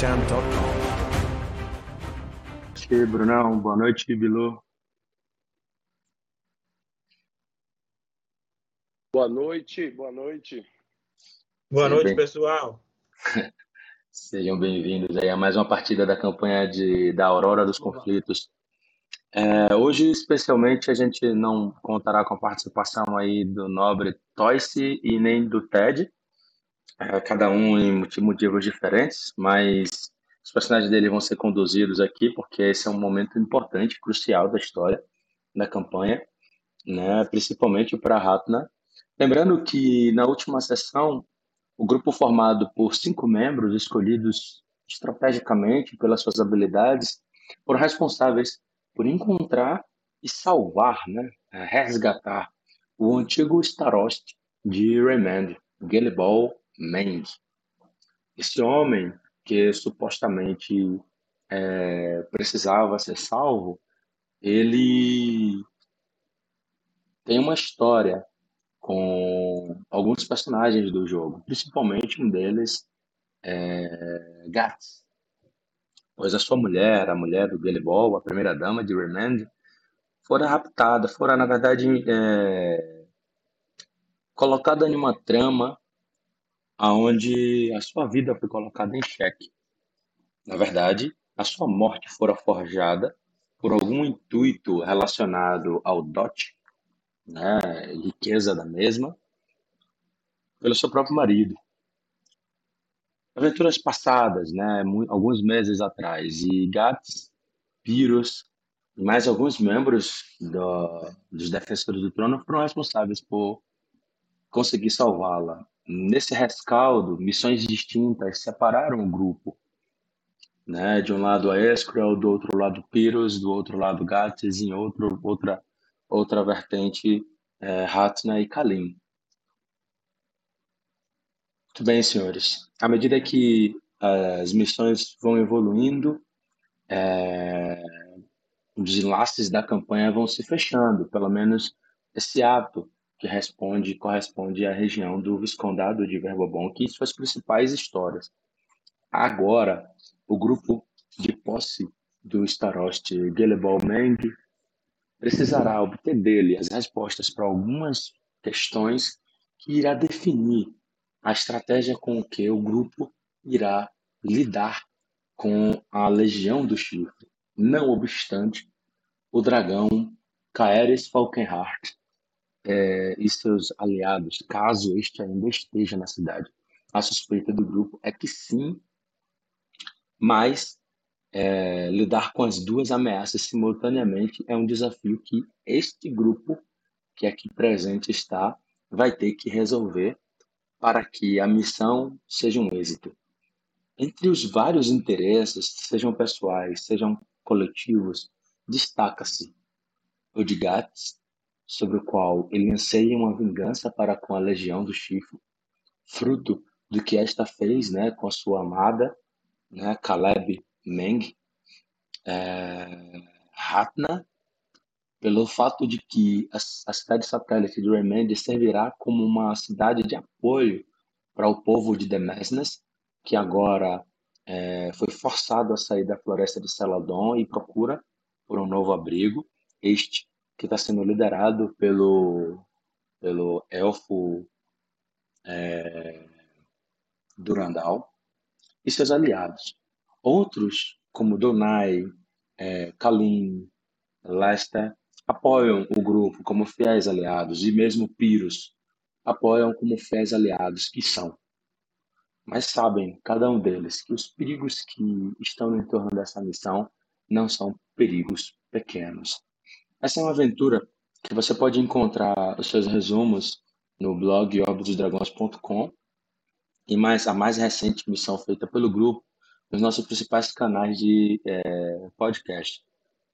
www.sound.com. E Brunão, boa noite, Bilu. Boa noite, boa noite. Boa Sim, noite, bem. pessoal. Sejam bem-vindos aí a mais uma partida da campanha de, da Aurora dos Conflitos. É, hoje, especialmente, a gente não contará com a participação aí do nobre Toyce e nem do Ted, cada um em moti- motivos diferentes, mas os personagens dele vão ser conduzidos aqui porque esse é um momento importante, crucial da história da campanha, né? Principalmente para Ratna. Lembrando que na última sessão o grupo formado por cinco membros escolhidos estrategicamente pelas suas habilidades foram responsáveis por encontrar e salvar, né, eh, resgatar o antigo Starost de Remand, Gelibol Meng. Esse homem que supostamente eh, precisava ser salvo, ele tem uma história com alguns personagens do jogo, principalmente um deles é Gats, pois a sua mulher, a mulher do Gelibol, a primeira dama de Remand, fora raptada, fora na verdade é, colocada em uma trama aonde a sua vida foi colocada em xeque. Na verdade, a sua morte fora forjada por algum intuito relacionado ao dote, né, riqueza da mesma, pelo seu próprio marido. Aventuras passadas, né, alguns meses atrás, e Gats, Pyrrhus e mais alguns membros do- dos Defensores do Trono foram responsáveis por conseguir salvá-la. Nesse rescaldo, missões distintas separaram o grupo, né? De um lado a Escrel, do outro lado Pyrrhus, do outro lado Gats, e em outro, outra, outra vertente, é, Hatna e Kalim. Muito bem, senhores. À medida que as missões vão evoluindo, é, os enlaces da campanha vão se fechando, pelo menos esse ato que responde corresponde à região do Viscondado de Verbobonk e suas principais histórias. Agora, o grupo de posse do Starost Gelebol Meng precisará obter dele as respostas para algumas questões que irá definir a estratégia com que o grupo irá lidar com a Legião do Chifre. Não obstante, o dragão Caeres Falkenhardt eh, e seus aliados, caso este ainda esteja na cidade. A suspeita do grupo é que sim, mas eh, lidar com as duas ameaças simultaneamente é um desafio que este grupo, que aqui presente está, vai ter que resolver para que a missão seja um êxito. Entre os vários interesses, sejam pessoais, sejam coletivos, destaca-se o de Gats, sobre o qual ele anseia uma vingança para com a Legião do Chifre, fruto do que esta fez né, com a sua amada, né, Caleb Meng, é, Hatna, pelo fato de que a, a cidade satélite de Remende servirá como uma cidade de apoio para o povo de Demesnes, que agora é, foi forçado a sair da floresta de Celadon e procura por um novo abrigo, este que está sendo liderado pelo, pelo elfo é, Durandal e seus aliados. Outros, como Donai, é, Kalim, Lester, apoiam o grupo como fiéis aliados, e mesmo Pyrrhus apoiam como fiéis aliados que são. Mas sabem, cada um deles, que os perigos que estão no entorno dessa missão não são perigos pequenos. Essa é uma aventura que você pode encontrar os seus resumos no blog orbitosdragões.com e mais a mais recente missão feita pelo grupo nos nossos principais canais de eh, podcast,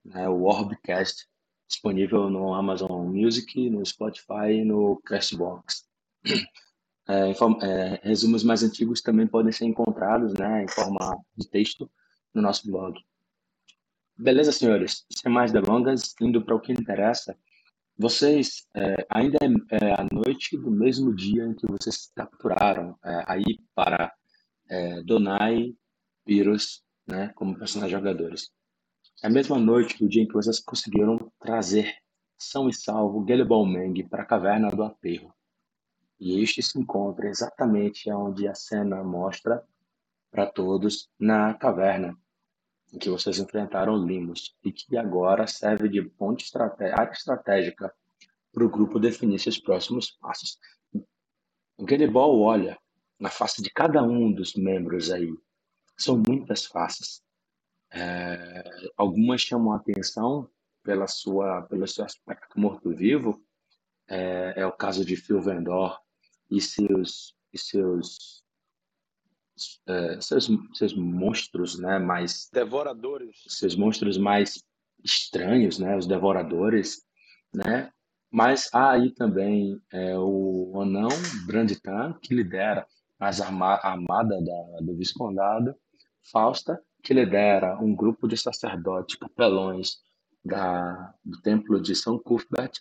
né, o Orbcast, disponível no Amazon Music, no Spotify e no Castbox. É, é, resumos mais antigos também podem ser encontrados né, em forma de texto no nosso blog. Beleza, senhores? Sem mais delongas, indo para o que interessa, vocês é, ainda é, é a noite do mesmo dia em que vocês capturaram é, aí para é, Donai Pyrrhus, né, como personagens jogadores. É a mesma noite do dia em que vocês conseguiram trazer são e salvo Geleball para a caverna do aterro. E este se encontra exatamente onde a cena mostra para todos na caverna em que vocês enfrentaram Limos e que agora serve de ponte estratégica para o grupo definir seus próximos passos. O Geleball olha na face de cada um dos membros aí. São muitas faces. É, algumas chamam a atenção pela sua, pelo seu aspecto morto-vivo. É, é, o caso de Phil Vendor e seus, e seus, é, seus, seus monstros, né, mais devoradores, seus monstros mais estranhos, né, os devoradores, né, mas há aí também é, o anão Branditan, que lidera as arma a armada da, do Viscondado, Fausta, que lidera um grupo de sacerdotes capelões da, do templo de São Cuthbert,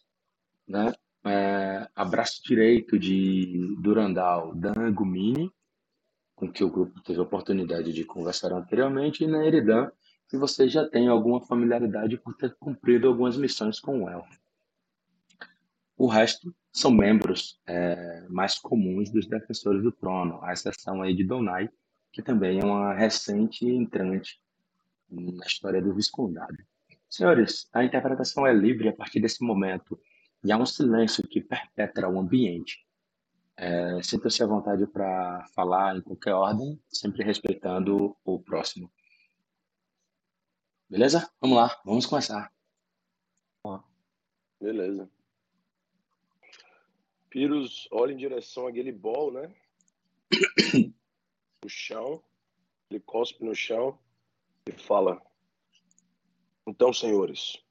né? É, abraço direito de Durandal, Dan Gumini, com que o grupo teve a oportunidade de conversar anteriormente, e na Eridan, que você já tem alguma familiaridade por ter cumprido algumas missões com o Elfo. O resto são membros é, mais comuns dos defensores do trono, à exceção aí de Donai, que também é uma recente entrante na história do Viscondado. Senhores, a interpretação é livre a partir desse momento e há um silêncio que perpetra o ambiente. É, Sinta-se à vontade para falar em qualquer ordem, sempre respeitando o próximo. Beleza? Vamos lá, vamos começar. Beleza. Pyrrhus olha em direção àquele bol, né? no chão. Ele cospe no chão e fala: Então, senhores,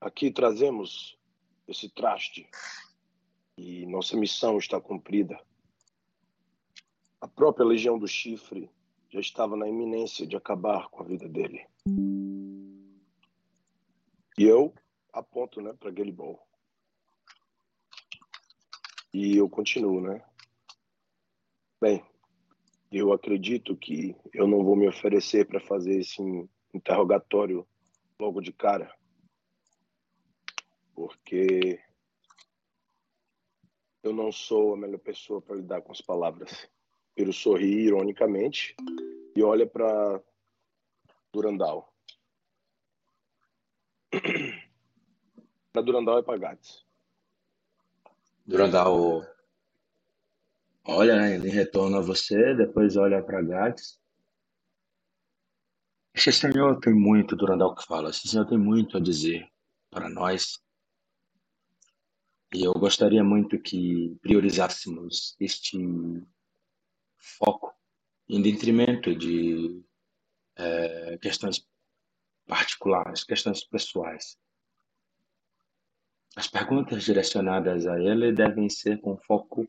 aqui trazemos esse traste e nossa missão está cumprida. A própria Legião do Chifre já estava na iminência de acabar com a vida dele. E eu aponto né, para Gelibol. E eu continuo, né? Bem, eu acredito que eu não vou me oferecer para fazer esse interrogatório logo de cara, porque eu não sou a melhor pessoa para lidar com as palavras. Ele sorri ironicamente e olha para Durandal. para Durandal é para Gats. Durandal olha, né, ele retorna a você, depois olha para Gats. Esse senhor tem muito, Durandal que fala, esse senhor tem muito a dizer para nós. E eu gostaria muito que priorizássemos este foco em detrimento de é, questões particulares, questões pessoais. As perguntas direcionadas a ele devem ser com foco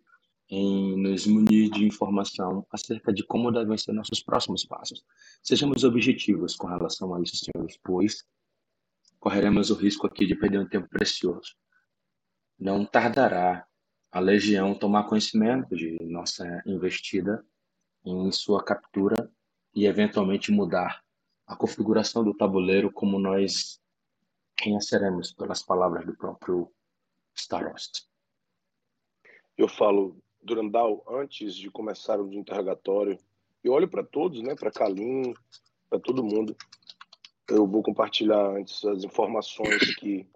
em nos munir de informação acerca de como devem ser nossos próximos passos. Sejamos objetivos com relação a isso, senhores, pois correremos o risco aqui de perder um tempo precioso. Não tardará a legião tomar conhecimento de nossa investida em sua captura e eventualmente mudar a configuração do tabuleiro como nós conheceremos pelas palavras do próprio Starost. Eu falo, Durandal, antes de começar o interrogatório, eu olho para todos, né, para Kalim, para todo mundo. Eu vou compartilhar antes as informações que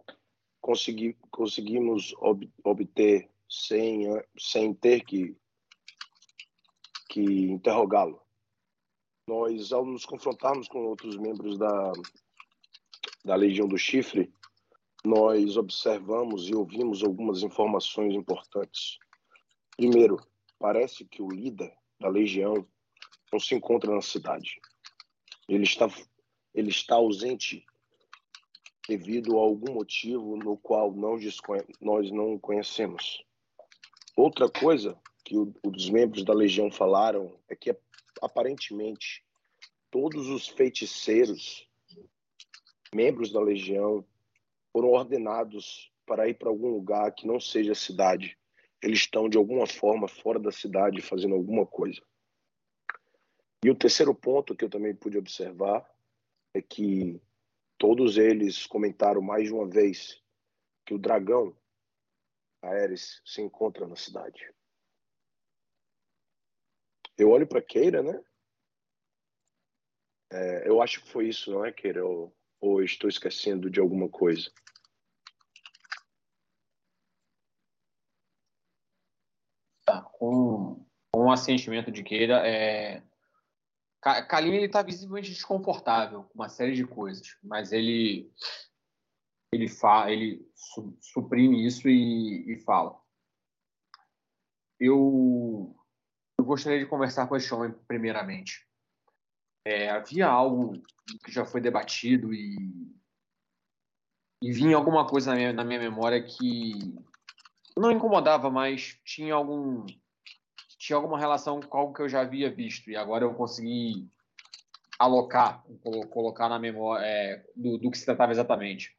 consegui, conseguimos ob, obter sem, sem ter que, que interrogá-lo. Nós, ao nos confrontarmos com outros membros da, da Legião do Chifre, nós observamos e ouvimos algumas informações importantes. Primeiro, parece que o líder da Legião não se encontra na cidade. Ele está, ele está ausente devido a algum motivo no qual não nós não conhecemos. Outra coisa que os membros da Legião falaram é que aparentemente todos os feiticeiros membros da legião foram ordenados para ir para algum lugar que não seja a cidade. Eles estão de alguma forma fora da cidade fazendo alguma coisa. E o terceiro ponto que eu também pude observar é que todos eles comentaram mais de uma vez que o dragão Ares se encontra na cidade. Eu olho para Keira, né? É, eu acho que foi isso, não é, Keira? Ou, ou estou esquecendo de alguma coisa? Tá, com, com o assentimento de Keira, é... Kalim ele está visivelmente desconfortável com uma série de coisas, mas ele ele, fa, ele su, suprime isso e, e fala. Eu, eu, gostaria de conversar com esse homem primeiramente. É, havia algo que já foi debatido e, e vinha alguma coisa na minha, na minha memória que não incomodava, mas tinha algum tinha alguma relação com algo que eu já havia visto e agora eu consegui alocar, colocar na memória é, do, do que se tratava exatamente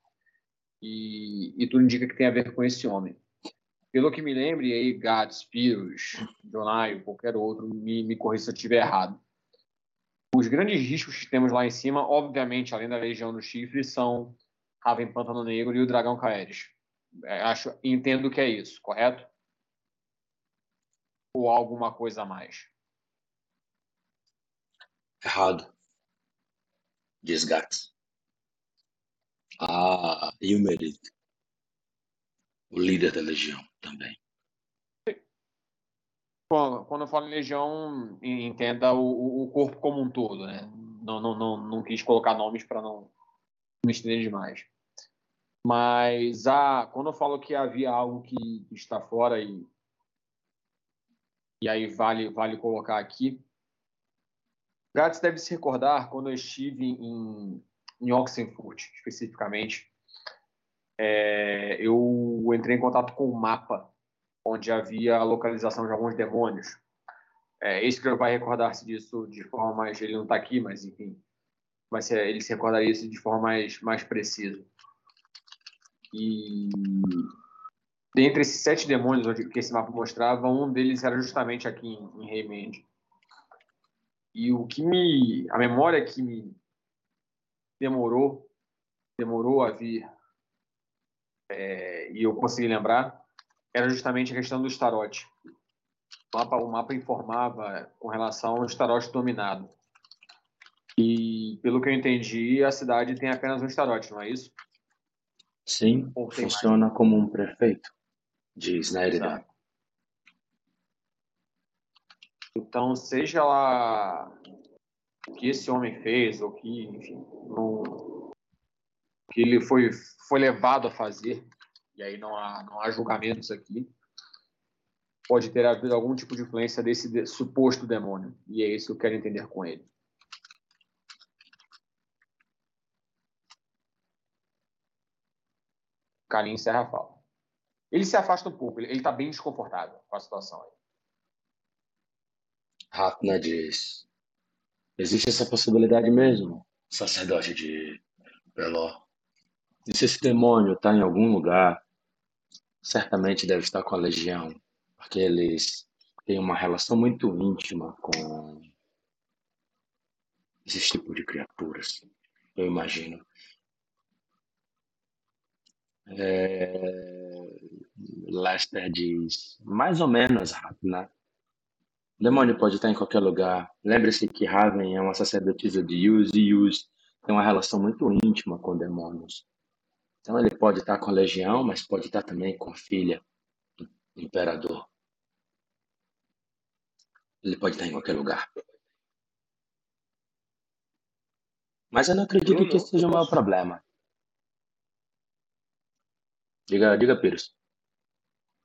e, e tudo indica que tem a ver com esse homem. Pelo que me lembre, aí Gats, Piros, Jonai, qualquer outro, me, me corrija se eu estiver errado. Os grandes riscos que temos lá em cima, obviamente, além da Legião do Chifre, são Raven Pântano Negro e o Dragão Caeres. É, acho, entendo que é isso, correto? Ou alguma coisa a mais? Errado. Diz Gats a Ilmerit, o líder da legião também. Quando, eu falo em legião, entenda o, o corpo como um todo, né? Não, não, não, não quis colocar nomes para não me estender demais. Mas a, quando eu falo que havia algo que está fora e, e aí vale, vale colocar aqui, Gratz deve se recordar quando eu estive em em Oxenfurt, especificamente, é, eu entrei em contato com um mapa onde havia a localização de alguns demônios. É, Escrio vai recordar-se disso de forma mais... Ele não está aqui, mas enfim, vai ser, ele se recordaria isso de forma mais, mais precisa. E dentre esses sete demônios que esse mapa mostrava, um deles era justamente aqui em, em. E o que me... A memória que me demorou, demorou a vir, é, e eu consegui lembrar, era justamente a questão do Starote. O mapa, o mapa informava com relação ao Starote dominado. E, pelo que eu entendi, a cidade tem apenas um Starote, não é isso? Sim, funciona mais? como um prefeito, diz na realidade. Então, seja lá o que esse homem fez, ou que, enfim, no, que ele foi, foi levado a fazer, e aí não há, não há julgamentos aqui, pode ter havido algum tipo de influência desse de, suposto demônio, e é isso que eu quero entender com ele. Kalim encerra a fala. Ele se afasta um pouco, ele está bem desconfortável com a situação aí. Ratna diz: Existe essa possibilidade mesmo, sacerdote de Peló. E se esse demônio está em algum lugar, certamente deve estar com a legião, porque eles têm uma relação muito íntima com esse tipo de criaturas, eu imagino. É... Lester diz, mais ou menos, né? Demônio pode estar em qualquer lugar. Lembre-se que Raven é uma sacerdotisa de Yus e Yus tem uma relação muito íntima com demônios. Então ele pode estar com a legião, mas pode estar também com a filha do imperador. Ele pode estar em qualquer lugar. Mas eu não acredito que esse seja o maior problema. Diga, diga, Pires.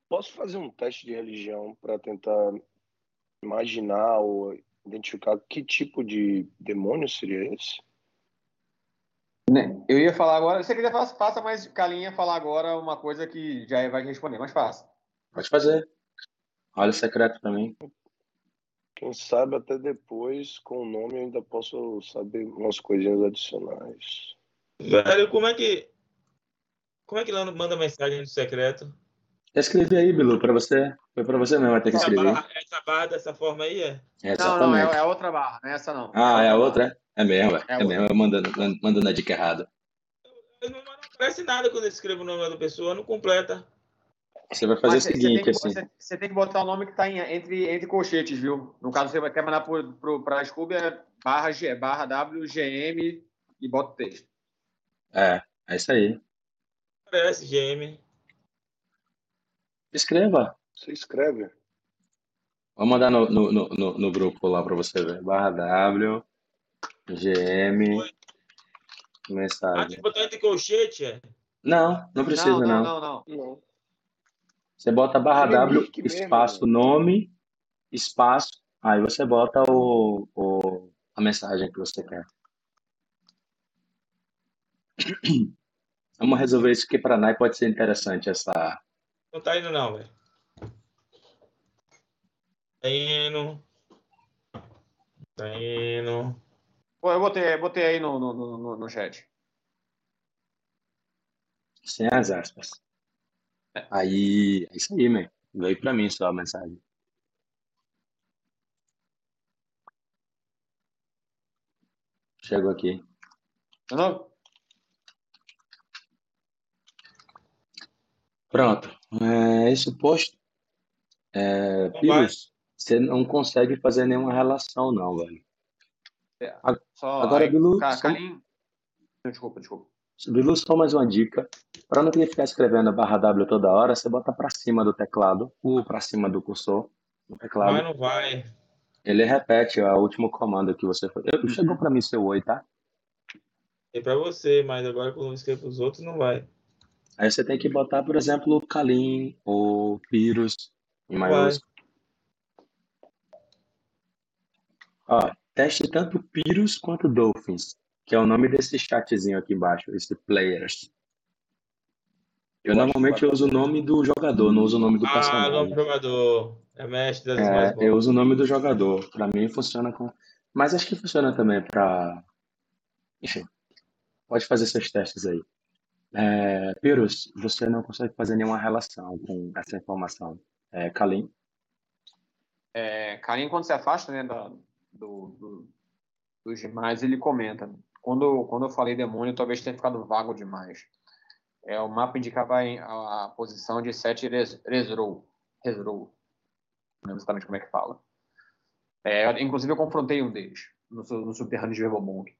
Posso fazer um teste de religião para tentar imaginar ou identificar que tipo de demônio seria esse? Né, eu ia falar agora, se você quiser faça, mas Calinha falar agora uma coisa que já vai responder, mas faça. Pode fazer. Olha o secreto também. Quem sabe até depois, com o nome, eu ainda posso saber umas coisinhas adicionais. Velho, como é que. Como é que lá manda mensagem do secreto? Eu escrevi aí, Bilu, para você. Foi para você mesmo ter que Essa escrever. barra, essa barra dessa forma aí é? É, Não, não, é, exatamente. é outra barra, não é essa não. Ah, é a outra? É mesmo, é, É a é mesmo. Eu mandando, mandando a dica errada. Eu não, não aparece nada quando eu escrevo o nome da pessoa, não completa. Você vai fazer Mas o você seguinte, assim. Você, você tem que botar o nome que está entre, entre colchetes, viu? No caso, você vai quer mandar para a Scooby, é barra, G, barra WGM e bota o texto. É, é isso aí. Aparece GM. Escreva. Você escreve. Vou mandar no, no, no, no- no grupo lá para você ver. Barra W, GM, Ah, tem mensagem. que botar entre colchete, é? Não, não precisa não, não. não, não, não. Não. Você bota barra Seria W, Mirk mesmo, espaço, nome, espaço, aí você bota o, o, a mensagem que você quer. Vamos resolver isso aqui para nós, pode ser interessante essa. Não tá indo não, velho. Tá indo. Tá indo. Pô, eu botei, botei aí no, no, no, no chat. Sem as aspas. Aí, é isso aí, man. Veio para mim só a mensagem. Chegou aqui. Não? Pronto. É, isso posto. É, você não consegue fazer nenhuma relação, não, velho. Só Agora, aí, Bilu, Ca- só-. Desculpa, desculpa. Bilu, só mais uma dica. Para não ter que ficar escrevendo a barra W toda hora, você bota para cima do teclado, ou para cima do cursor do teclado. Mas não vai. Ele repete o último comando que você fez. Eu- Chegou para mim seu oi, tá? É pra você, mas agora quando eu escrevo pros outros não vai. Aí você tem que botar, por exemplo, Kalim ou Pirus em maiúsculo. Ó, teste tanto Pirus quanto Dolphins, que é o nome desse chatzinho aqui embaixo, esse Players. Eu Eu normalmente vai uso o nome do jogador, não uso o nome do Ah, personagem. nome do jogador. É mestre das É, eu uso o nome do jogador. Pra mim funciona com. Mas acho que funciona também pra. Enfim, pode fazer seus testes aí. É, Pirus, você não consegue fazer nenhuma relação com essa informação. É, Kalim, É, Calim, quando se afasta né, do, do, dos demais, ele comenta. Quando, quando eu falei demônio, talvez tenha ficado vago demais. É, o mapa indicava a, a posição de sete res- Resrow. Resrow. Não lembro exatamente como é que fala. É, inclusive, eu confrontei um deles no, no subterrâneo de Verbomunk.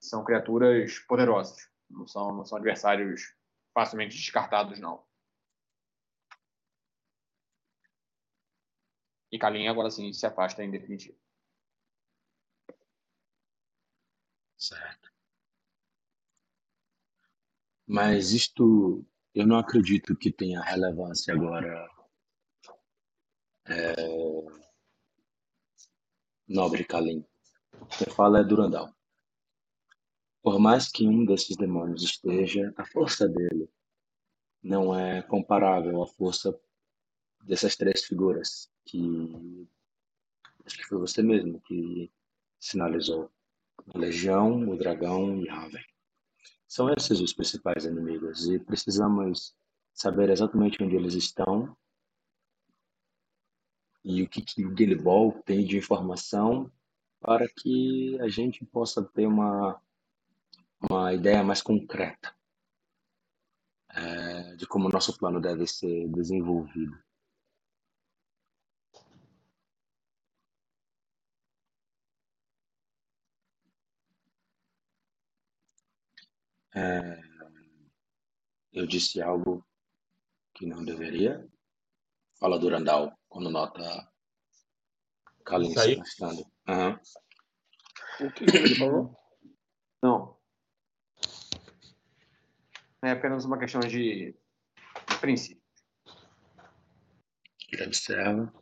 São criaturas poderosas. Não são, não são adversários facilmente descartados, não. E Kalin agora sim se afasta em definitivo. certo. Mas isto, eu não acredito que tenha relevância agora. É, Nobre Kalim. Quem fala é Durandal. Por mais que um desses demônios esteja, a força dele não é comparável à força dessas três figuras que acho que foi você mesmo que sinalizou. A Legião, o Dragão e Raven. São esses os principais inimigos e precisamos saber exatamente onde eles estão e o que, que o tem de informação para que a gente possa ter uma, uma ideia mais concreta eh, de como o nosso plano deve ser desenvolvido. Eh, eu disse algo que não deveria. Fala Durandal quando nota Kalin se afastando. Aham. O que ele falou? Não. É apenas uma questão de princípio. Ele observa.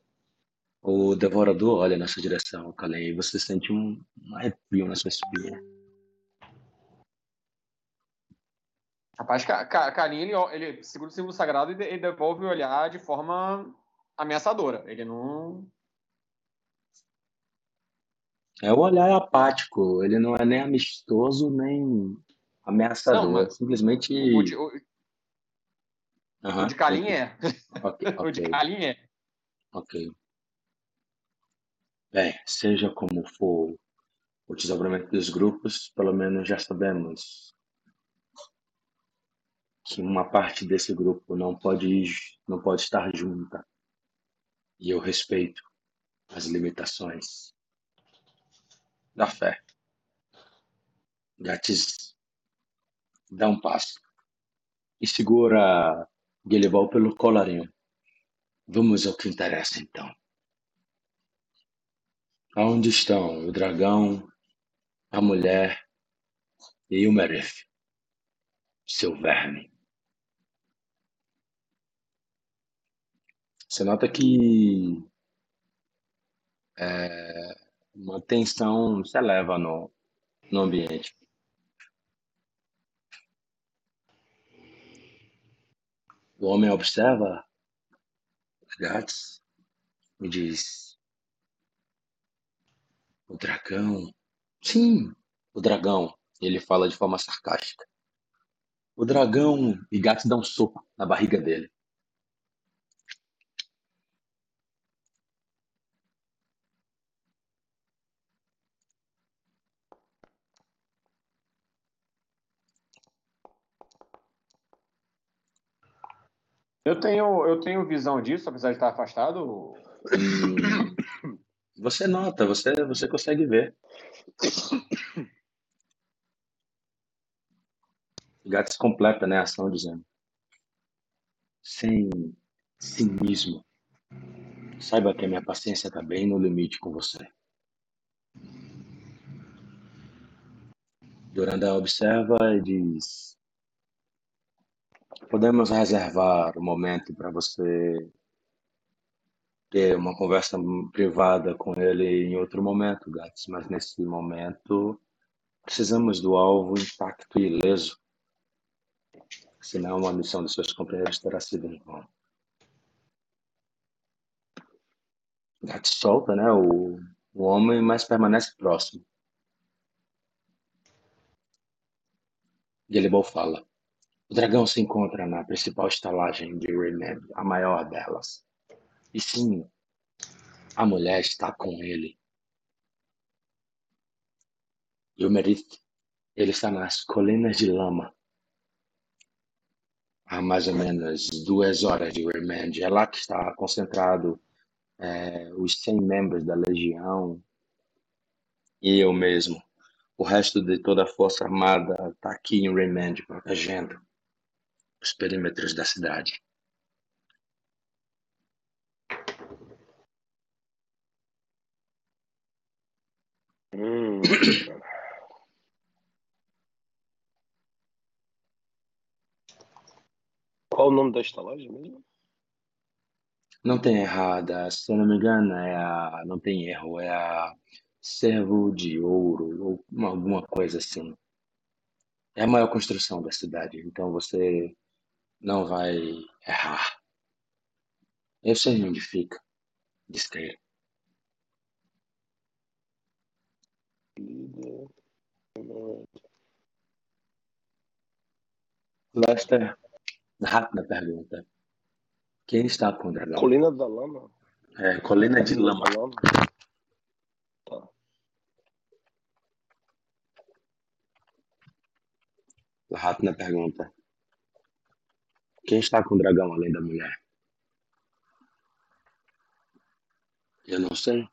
O devorador olha nessa direção, Kalin, e você sente um, um arrepio na sua espinha. Rapaz, Ka- Ka- Karim, ele, ele segura o símbolo sagrado e devolve o olhar de forma ameaçadora. Ele não. É um olhar apático, ele não é nem amistoso, nem ameaçador. Não, mas- Simplesmente O, o- o- o de Kalim é. Okay, okay. o de Kalim é. Ok. Bem, seja como for o desdobramento dos grupos, pelo menos já sabemos que uma parte desse grupo não pode ir, não pode estar junta. E eu respeito as limitações da fé. Gates dá um passo e segura Guilherme pelo colarinho. Vamos ao que interessa então. Aonde estão o dragão, a mulher e o Merif, seu verme? Você nota que é, uma tensão se eleva no, no ambiente. O homem observa os gatos e diz: O dragão. Sim, o dragão. Ele fala de forma sarcástica. O dragão. E gatos dá um soco na barriga dele. Eu tenho, eu tenho visão disso, apesar de estar afastado. Você nota, você, você consegue ver. Gats completa né, a ação dizendo. Sem cinismo. Saiba que a minha paciência está bem no limite com você. Duranda observa e diz: Podemos reservar um momento para você ter uma conversa privada com ele em outro momento, Gats, mas nesse momento precisamos do alvo intacto e ileso. Senão uma missão dos seus companheiros terá sido em vão. Gats solta né, o, o homem, mas permanece próximo. Gillibo fala. O dragão se encontra na principal estalagem de Rayman, a maior delas. E sim, a mulher está com ele. E o Merith, ele está nas colinas de lama. Há mais ou menos duas horas de Remand. É lá que está concentrado é, os 100 membros da legião e eu mesmo. O resto de toda a força armada está aqui em Remand protegendo os perímetros da cidade. Hum. Qual o nome da estalagem mesmo? Não tem errada, se eu não me engano, é a, não tem erro, é a Servo de Ouro, ou alguma coisa assim. É a maior construção da cidade, então você não vai errar. Eu sei onde fica, diz Keira. Lester, rápida pergunta. Quem está com o dragão? Colina da Lama? É, Colina de Lama. Lama. Tá. Rápida pergunta. Quem está com o dragão além da mulher? Eu não sei.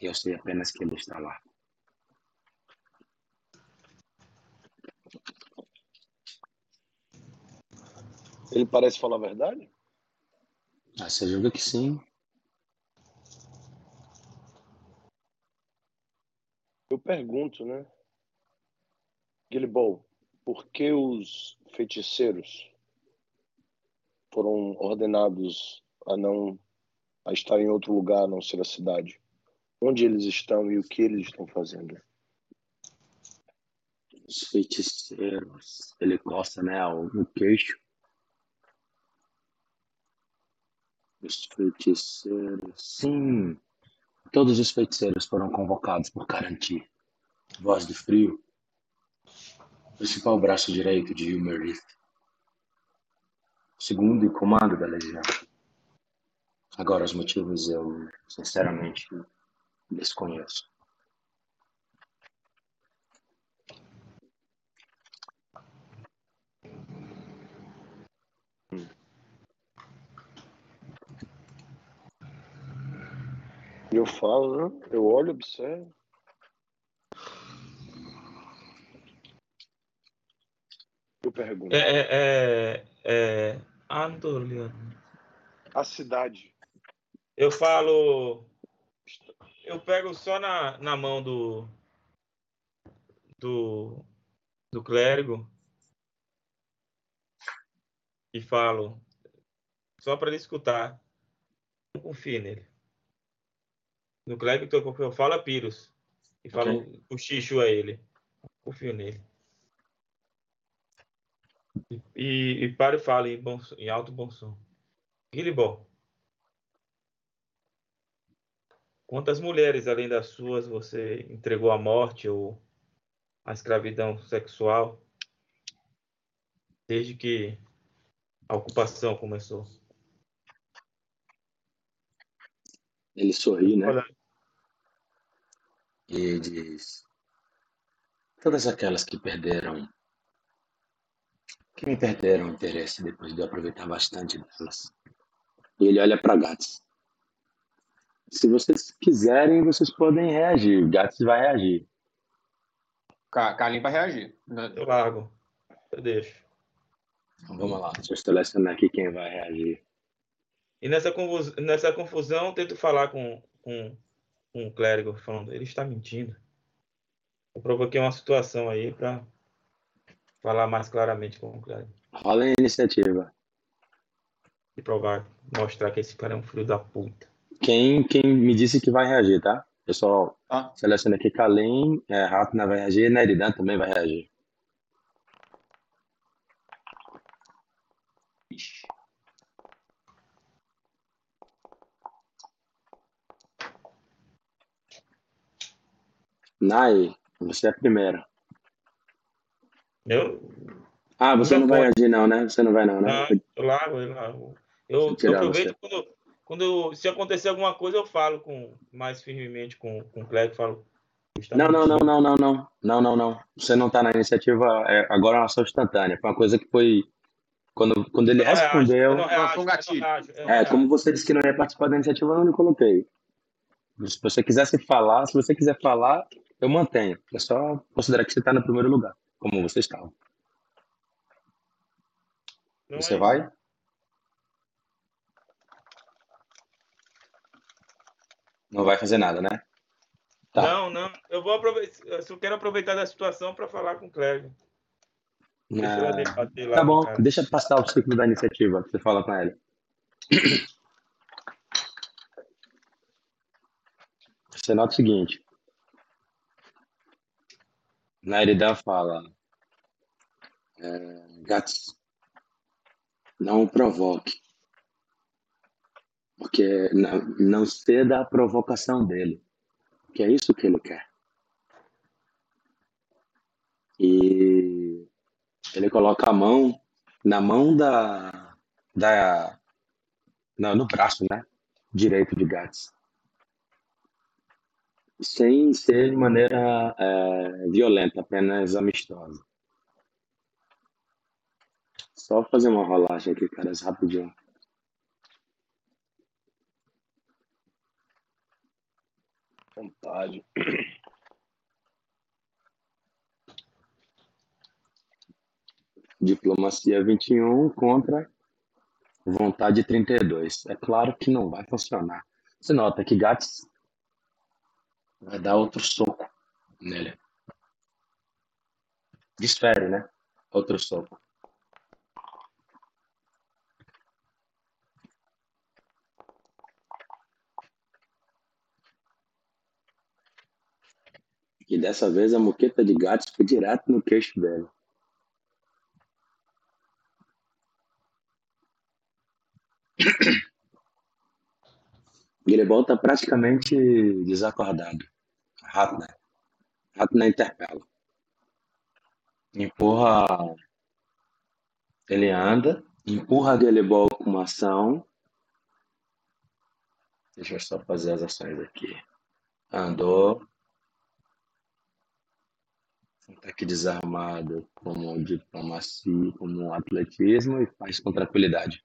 Eu sei apenas que ele está lá. Ele parece falar a verdade? Ah, você julga que sim. Eu pergunto, né? Gilbol, por que os feiticeiros foram ordenados a não a estar em outro lugar a não ser a cidade? Onde eles estão e o que eles estão fazendo? Os feiticeiros, ele gosta, né, o queixo. Os feiticeiros, sim. Todos os feiticeiros foram convocados por garantir. Voz do Frio, principal braço direito de Humerith, segundo em comando da legião. Agora, os motivos eu, sinceramente, desconheço. Eu falo, né? Eu olho, observo. Eu pergunto. É, é, é, é... Ah, não tô ligado. A cidade. Eu falo. Eu pego só na, na mão do. Do. Do clérigo. E falo. Só para ele escutar. Não confie nele. No clérigo que eu, falo a Pyrrhus. E falo Ok. o xixo a ele. Confio nele. E, e para e fala em, bom, em alto bom som. Guilibó, quantas mulheres além das suas você entregou à morte ou à escravidão sexual desde que a ocupação começou? Ele sorri, né? Olha, E diz: Todas aquelas que perderam. Que me perderam o interesse depois de eu aproveitar bastante delas. E ele olha para Gats. Se vocês quiserem, vocês podem reagir. Gats vai reagir. Kalim vai reagir. né? eu largo. Eu deixo. Então, vamos lá, deixa eu selecionar aqui quem vai reagir. E nessa, confus- nessa confusão, eu tento falar com, com, com o clérigo, falando, ele está mentindo. Eu provoquei uma situação aí para falar mais claramente com o clérigo. Rola a iniciativa. E provar, mostrar que esse cara é um filho da puta. Quem, quem me disse que vai reagir, tá? Eu só Tá? seleciono aqui Kalim, é, Ratna vai reagir, Neridan também vai reagir. Ixi. Nai, você é a primeira. Eu, Ah, você não vai reagir não, né? Você não vai não, né? não, eu largo, eu largo. Eu, eu aproveito quando, quando se acontecer alguma coisa, eu falo com mais firmemente com, com o clérigo, falo. "Está Não, não, não, mentindo." não, não, não. Não, não, não. Você não tá na iniciativa, é, agora é uma ação instantânea. Foi uma coisa que foi. Quando, quando ele não respondeu. Foi um gatilho. É, como você disse que não ia participar da iniciativa, eu não coloquei. Se você quisesse falar, se você quiser falar, eu mantenho. É só considerar que você está no primeiro lugar, como você estava. Não Você é vai? Não vai fazer nada, né? Tá. Não, não. Eu vou aproveitar. Eu só quero aproveitar da situação para falar com o eu Ah, Tá bom, deixa passar o ciclo da iniciativa, você fala com ele. Você nota o seguinte. Naridan fala. É, Gats, não o provoque. Porque não, não ceda à provocação dele. Que é isso que ele quer. E ele coloca a mão na mão da. da não, no braço, né? Direito de Gats. Sem ser de maneira é, violenta, apenas amistosa. Só fazer uma rolagem aqui, caras, rapidinho. Vontade. Diplomacia 21 contra vontade 32. É claro que não vai funcionar. Você nota que Gats vai dar outro soco nele. Desfere, né? Outro soco. E dessa vez a moqueta de Gats foi direto no queixo dele. Guilherme está praticamente desacordado. Ratna. Ratna interpela. Empurra. Ele anda empurra ball com uma ação. Deixa eu só fazer as ações aqui. Andou. Ataque desarmado como diplomacia, como atletismo e faz com tranquilidade.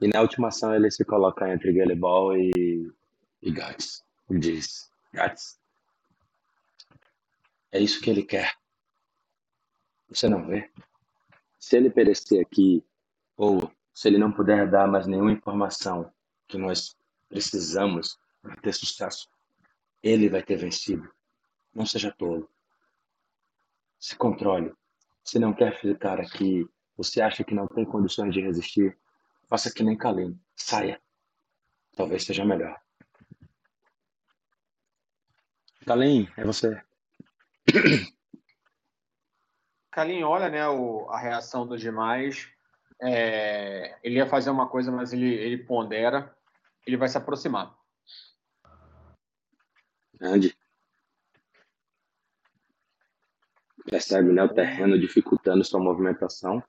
E na última ação ele se coloca entre Guilebol e, e Gats. E diz, Gats, é isso que ele quer. Você não vê? Se ele perecer aqui, ou se ele não puder dar mais nenhuma informação que nós precisamos para ter sucesso, ele vai ter vencido. Não seja tolo. Se controle. Se não quer ficar aqui, você acha que não tem condições de resistir, faça que nem Kalim. Saia. Talvez seja melhor. Kalim, é você. Kalim olha né, o, a reação dos demais. É, ele ia fazer uma coisa, mas ele, ele pondera. Ele vai se aproximar. Grande. Percebe né, o terreno dificultando sua movimentação.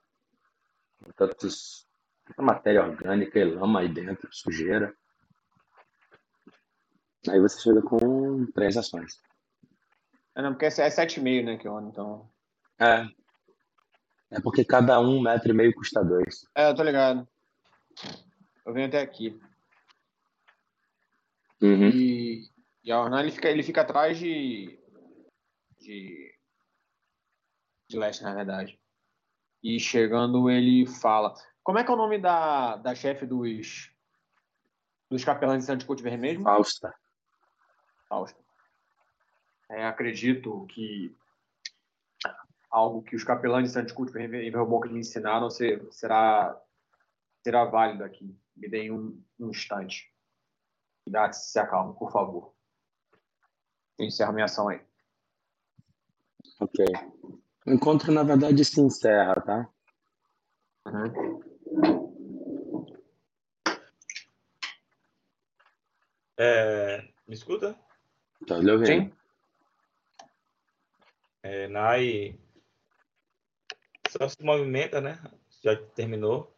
Tantos, tanta matéria orgânica e lama aí dentro, sujeira. Aí você chega com três ações. É, não, porque é 7,5, né, que eu então. É. É porque cada um metro e meio custa dois. É, eu tô ligado. Eu venho até aqui. Uhum. E, e a Ornan, ele fica, ele fica atrás de, de. de leste, na verdade. E chegando, ele fala. Como é que é o nome da, da chefe dos. dos capelães de Santo Vermelho? Fausta. Fausta. É, acredito que algo que os capelães de Santos em Verboca lhe ensinaram será, será válido aqui. Me deem um, um instante. Cuidado, se acalme, por favor. Eu encerro minha ação aí. Ok. O encontro, na verdade, se encerra, tá? Uhum. É, me escuta? Tá lhe ouvindo. Sim. É, Nai só se movimenta, né? Já terminou.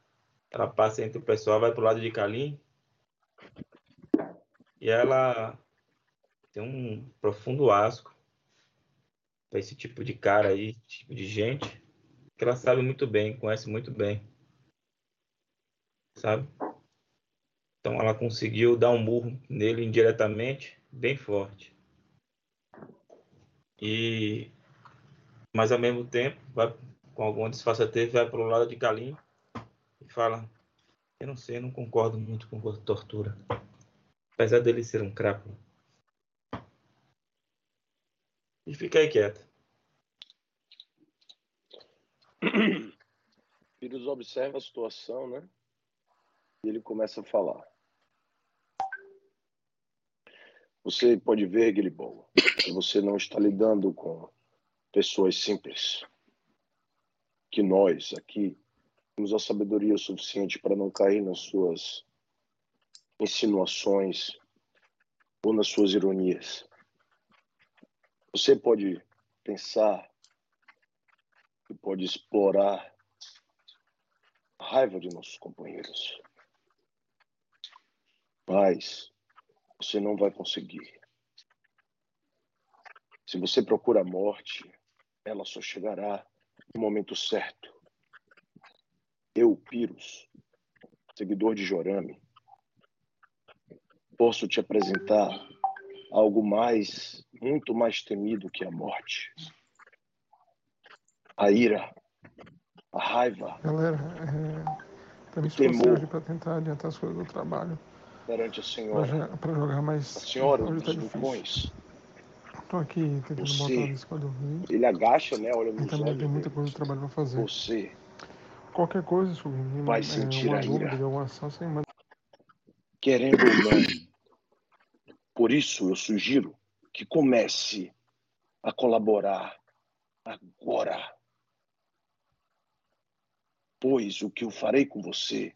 Ela passa entre o pessoal, vai pro lado de Kalim. E ela tem um profundo asco para esse tipo de cara aí, esse tipo de gente, que ela sabe muito bem, conhece muito bem. Sabe? Então ela conseguiu dar um murro nele indiretamente, bem forte. E mas ao mesmo tempo vai com alguma disfarçatez, vai para o lado de Kalim e fala: Eu não sei, não concordo muito com a tortura. Apesar dele ser um crápula. E fica aí quieto. Pyrrhus observa a situação, né? E ele começa a falar. Você pode ver, Guilherme, que você não está lidando com pessoas simples que nós aqui temos a sabedoria suficiente para não cair nas suas insinuações ou nas suas ironias. Você pode pensar e pode explorar a raiva de nossos companheiros, mas você não vai conseguir. Se você procura a morte, ela só chegará no momento certo. Eu, Pyrrhus, seguidor de Jorame, posso te apresentar algo mais, muito mais temido que a morte. A ira, a raiva. Galera, é, também hoje para tentar adiantar as coisas do trabalho. Perante a senhora. Para jogar mais. A senhora hoje dos tá vulcões. Estou aqui tentando Você, botar isso para dormir. Ele agacha, né? Olha nos também olhos tem muita coisa de trabalho para fazer. Você Qualquer coisa, sobrinho, Vai é, sentir uma a dúvida ira. ação, você manda. querendo ou não. Por isso, eu sugiro que comece a colaborar agora. Pois o que eu farei com você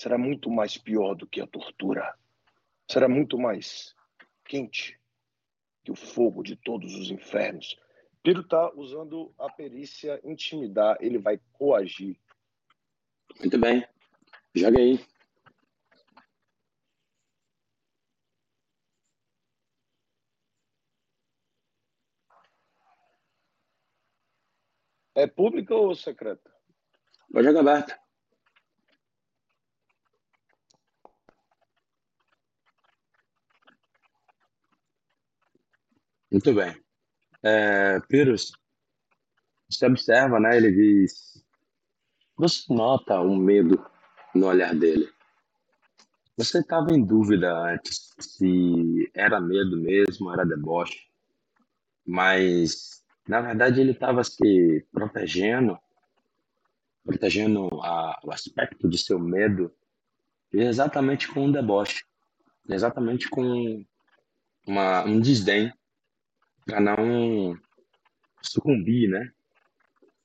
será muito mais pior do que a tortura. Será muito mais quente que o fogo de todos os infernos. Piro está usando a perícia intimidar, ele vai coagir. Muito bem. Joga aí. É pública ou secreta? Pode jogar aberto. Muito bem. É, você observa, né? Ele diz: Você nota um medo no olhar dele. Você estava em dúvida antes se era medo mesmo, era deboche, mas na verdade ele estava se protegendo, protegendo a, o aspecto de seu medo exatamente com um deboche, exatamente com uma, um desdém para não sucumbir, né,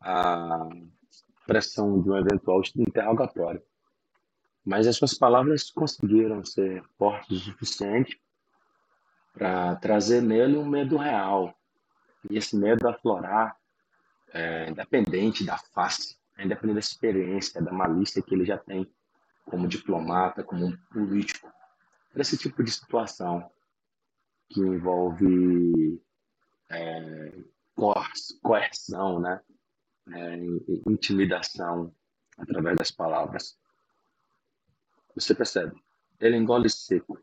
à pressão de um eventual interrogatório. Mas as suas palavras conseguiram ser fortes o suficiente para trazer nele um medo real. E esse medo aflorar, é, independente da face, independente da experiência, da malícia que ele já tem como diplomata, como um político, para esse tipo de situação que envolve é, coerção, né? É, intimidação através das palavras. Você percebe? Ele engole seco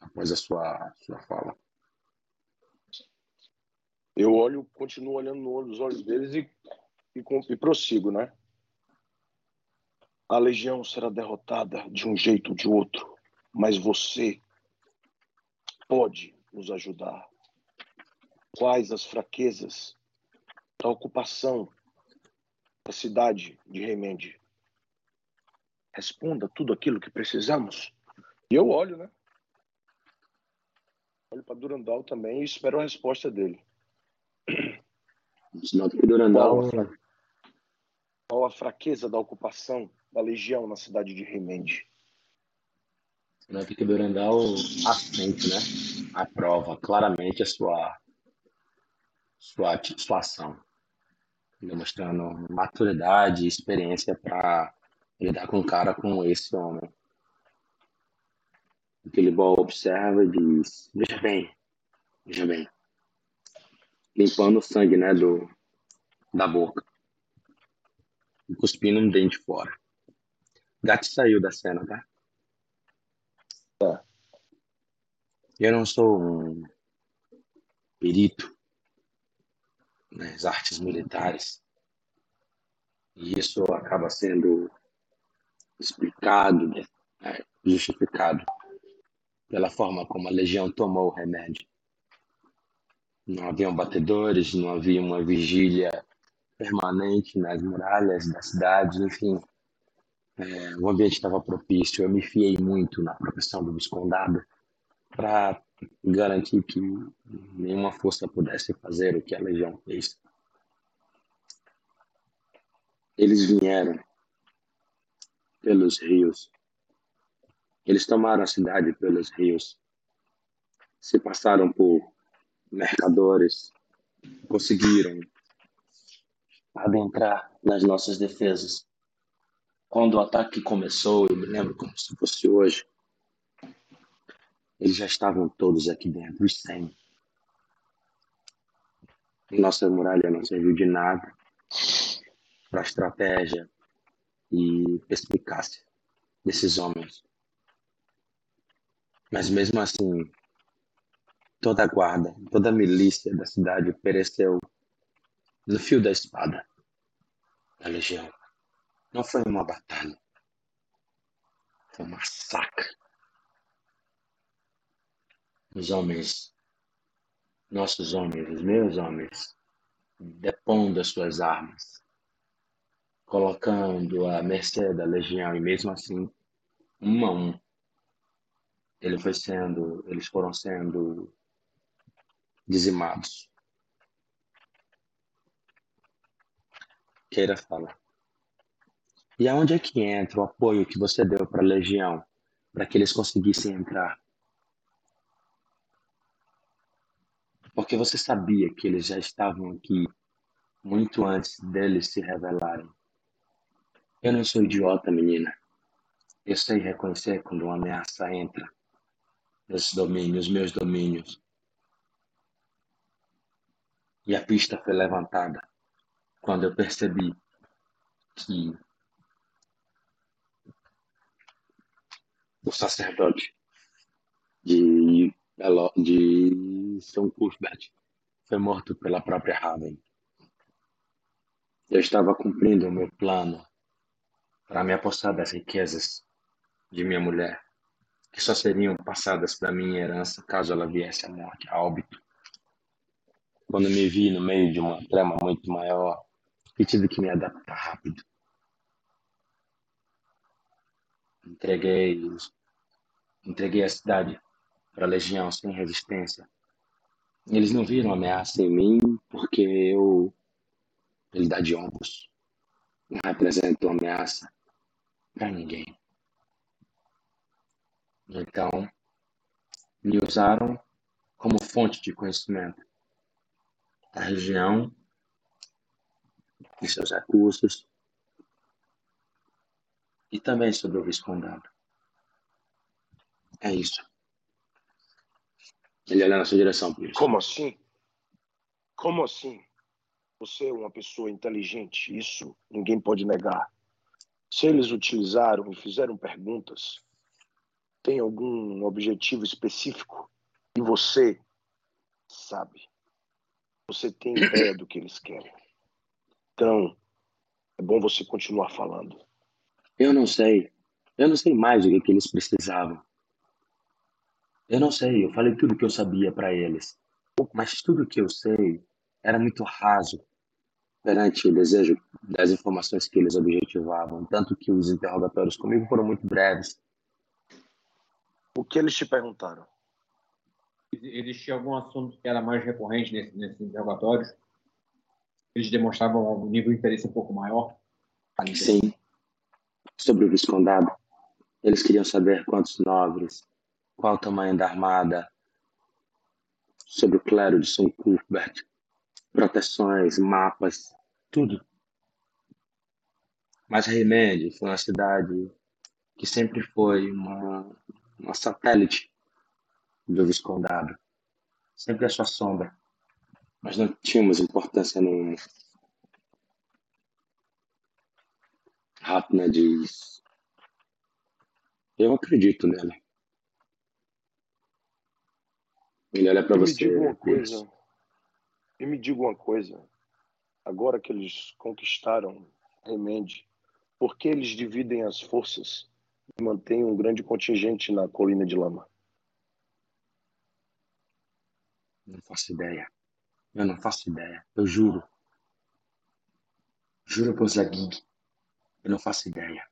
após a sua, sua fala. Eu olho, continuo olhando nos olhos deles e, e, e prossigo, né? A legião será derrotada de um jeito ou de outro, mas você pode nos ajudar. Quais as fraquezas da ocupação da cidade de Remende? responda tudo aquilo que precisamos. E eu olho, né? Olho para Durandal também e espero a resposta dele. Sinal que Durandal. Qual a, qual a fraqueza da ocupação da legião na cidade de Remende? Sinal que Durandal assente, né? Aprova claramente a sua, sua, sua ação, demonstrando maturidade e experiência para lidar com um cara como esse homem. Aquele bol observa e diz: Veja bem, veja bem. Limpando o sangue, né, do, da boca. E cuspindo um dente fora. Gato saiu da cena, tá? Tá. Eu não sou um perito nas artes militares. E isso acaba sendo explicado, né? É, justificado pela forma como a legião tomou o remédio. Não haviam batedores, não havia uma vigília permanente nas muralhas da cidade, enfim. É, o ambiente estava propício. Eu me fiei muito na profissão do viscondado para garantir que nenhuma força pudesse fazer o que a legião fez. Eles vieram pelos rios. Eles tomaram a cidade pelos rios. Se passaram por mercadores, conseguiram adentrar nas nossas defesas. Quando o ataque começou, eu me lembro como se fosse hoje, eles já estavam todos aqui dentro, os 100. Nossa muralha não serviu de nada para a estratégia, e perspicácia desses homens. Mas mesmo assim, toda a guarda, toda a milícia da cidade pereceu no fio da espada da legião. Não foi uma batalha, foi um massacre. Os homens, nossos homens, os meus homens, depondo as suas armas, colocando a mercê da legião e mesmo assim um a um ele foi sendo eles foram sendo dizimados. Queira falar. E aonde é que entra o apoio que você deu para a legião para que eles conseguissem entrar porque você sabia que eles já estavam aqui muito antes deles se revelarem Eu não sou idiota, menina. Eu sei reconhecer quando uma ameaça entra nesses domínios, meus domínios. E a pista foi levantada quando eu percebi que o sacerdote de, de São Cuthbert foi morto pela própria Raven. Eu estava cumprindo o meu plano para me apossar das riquezas de minha mulher, que só seriam passadas para minha herança caso ela viesse à morte, a óbito. Quando me vi no meio de uma trama muito maior, e tive que me adaptar rápido. Entreguei, entreguei a cidade para a legião sem resistência. Eles não viram ameaça em mim porque eu, ele dá de ombros, não represento ameaça para ninguém. Então, me usaram como fonte de conhecimento da região e seus recursos e também sobre o Viscondado. É isso. Ele olha na sua direção, por isso. Como assim? Como assim? Você é uma pessoa inteligente, isso ninguém pode negar. Se eles utilizaram e fizeram perguntas, tem algum objetivo específico e você sabe. Você tem ideia do que eles querem. Então, é bom você continuar falando. Eu não sei. Eu não sei mais o que, que eles precisavam. Eu não sei, eu falei tudo que eu sabia para eles. Mas tudo que eu sei era muito raso perante o desejo das informações que eles objetivavam, tanto que os interrogatórios comigo foram muito breves. O que eles te perguntaram? Existia algum assunto que era mais recorrente nesses nesse interrogatórios? Eles demonstravam um nível de interesse um pouco maior? Sim. Sobre o Viscondado. Eles queriam saber quantos nobres, qual o tamanho da armada, sobre o clero de São Cuthbert, proteções, mapas, tudo. Mas Remende foi uma cidade que sempre foi uma, uma satélite do Viscondado, sempre a sua sombra, mas não tínhamos importância nenhuma. Ratna diz: Eu acredito nela. Ele olha para você. Me diga uma coisa. E me diga uma coisa. Agora que eles conquistaram Remende, por que eles dividem as forças e mantêm um grande contingente na colina de lama? Não faço ideia. Eu não faço ideia. Eu juro. Juro por Zagig. Eu não faço ideia.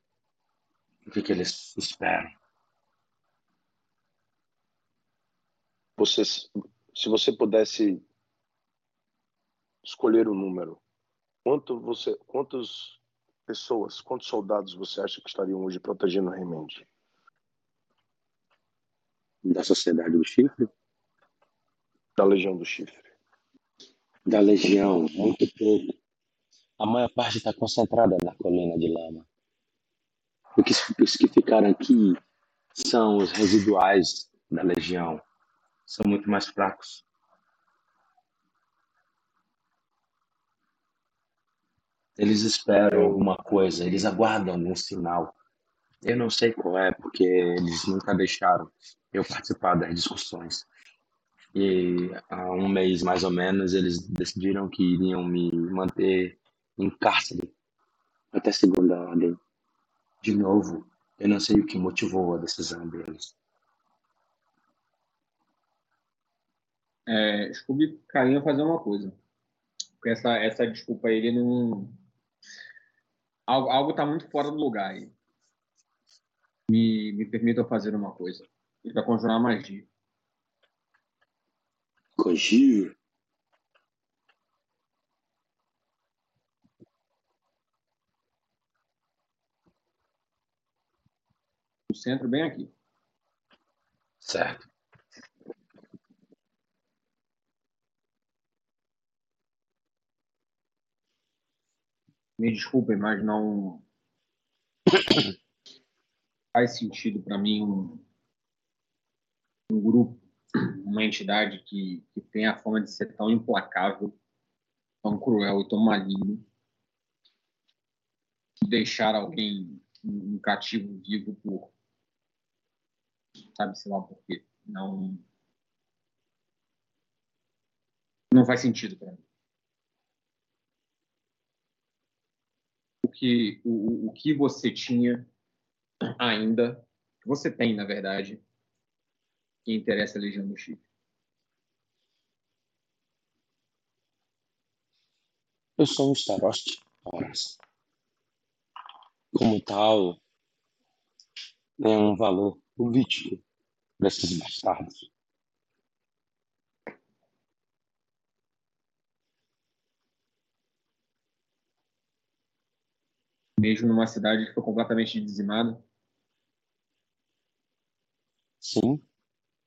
O que, que eles esperam? Você, se você pudesse escolher um número, quanto você, quantas pessoas, quantos soldados você acha que estariam hoje protegendo Remende? Da Sociedade do Chifre? Da Legião do Chifre. Da Legião, muito pouco. A maior parte está concentrada na colina de lama. Os que ficaram aqui são os residuais da Legião são muito mais fracos. Eles esperam alguma coisa, eles aguardam algum sinal. Eu não sei qual é, porque eles nunca deixaram eu participar das discussões. E há um mês mais ou menos eles decidiram que iriam me manter em cárcere até segunda ordem. De novo, eu não sei o que motivou a decisão deles. É, Scooby Carinha fazer uma coisa. Porque essa, essa desculpa aí, ele não. Algo, algo tá muito fora do lugar aí. Me, me permitam fazer uma coisa. E para conjurar magia. Conjure. No centro, bem aqui. Certo. Me desculpem, mas não faz sentido para mim um, um grupo, uma entidade que, que tem a fama de ser tão implacável, tão cruel e tão maligno, deixar alguém um cativo vivo por sabe sei lá por quê não não faz sentido para mim que o, o que você tinha ainda você tem na verdade que interessa a Legião do Chifre eu sou um staroste horas como tal, tem um valor político para esses bastardos. Mesmo numa cidade que foi completamente dizimada? Sim,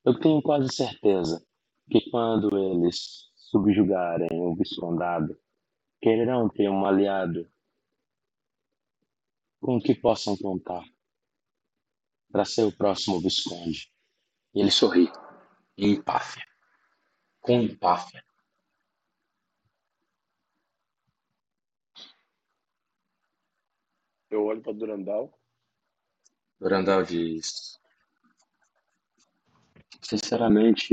eu tenho quase certeza que quando eles subjugarem o Viscondado, quererão ter um aliado com que possam contar para ser o próximo Visconde. E ele sorri, em empáfia, com empáfia. Eu olho para Durandal. Durandal diz: Sinceramente,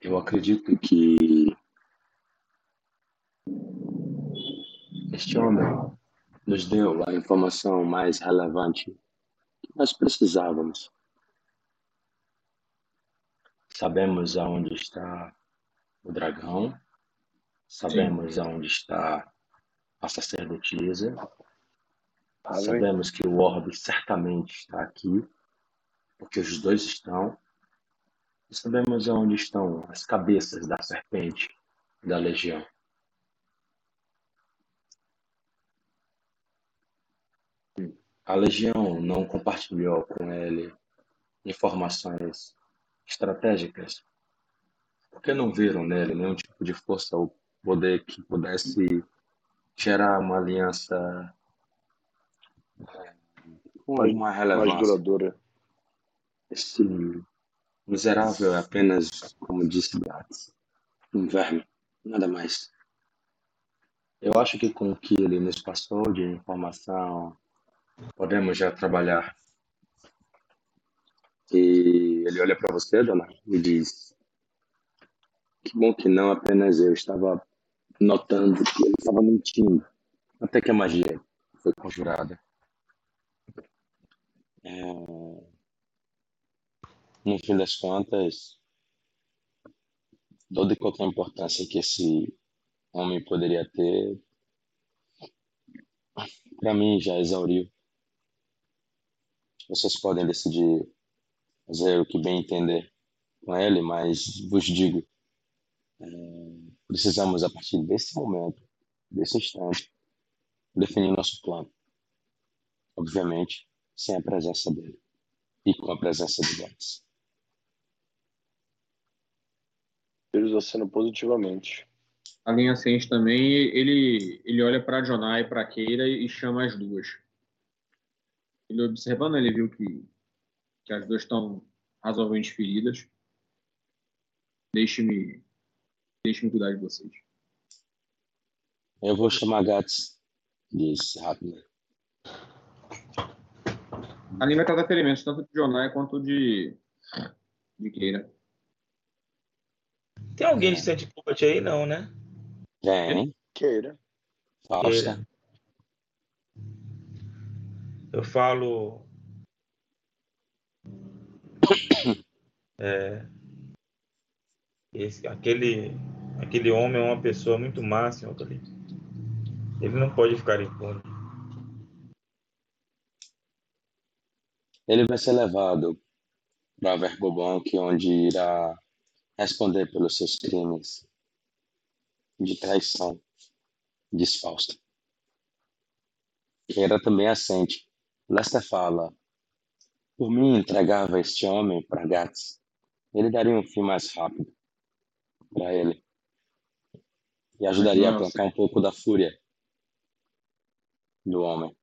eu acredito que este homem nos deu a informação mais relevante que nós precisávamos. Sabemos aonde está o dragão, sabemos Sim. aonde está a sacerdotisa, Amém. sabemos que o orbe certamente está aqui, porque os dois estão, e sabemos aonde estão as cabeças da serpente da legião. A Legião não compartilhou com ele informações estratégicas, porque não viram nele nenhum tipo de força ou poder que pudesse gerar uma aliança com mais, uma relevância. Mais duradoura. Esse miserável é apenas, como disse Gats, um verme, nada mais. Eu acho que com o que ele nos passou de informação Podemos já trabalhar. E ele olha para você, dona, e diz: Que bom que não apenas eu estava notando que ele estava mentindo. Até que a magia foi conjurada. É... No fim das contas, toda e qualquer importância que esse homem poderia ter, para mim já exauriu. Vocês podem decidir fazer o que bem entender com ele, mas vos digo, é, precisamos a partir desse momento, desse instante, definir nosso plano. Obviamente, sem a presença dele e com a presença de Gats. Eles acenam positivamente. A linha Ciente também, ele, ele olha para Jonai e para Keira e chama as duas ele observando, ele viu que, que as duas estão razoavelmente feridas. Deixe-me deixe-me cuidar de vocês. Eu vou chamar Gats, disse rápido. Ali vai tratar ferimentos, tanto de Jonai quanto de, de Keira. Tem alguém de Sente Pulpit aí? Não, né? Tem. Queira. Fausta. Eu falo. É, esse, aquele, aquele homem é uma pessoa muito má, senhor Tolito. Ele não pode ficar impune. Ele vai ser levado para Verbobank, onde irá responder pelos seus crimes de traição, Fausto. Era também assente Lester fala: Por mim entregava este homem para Gats. Ele daria um fim mais rápido para ele e ajudaria a aplacar um pouco da fúria do homem.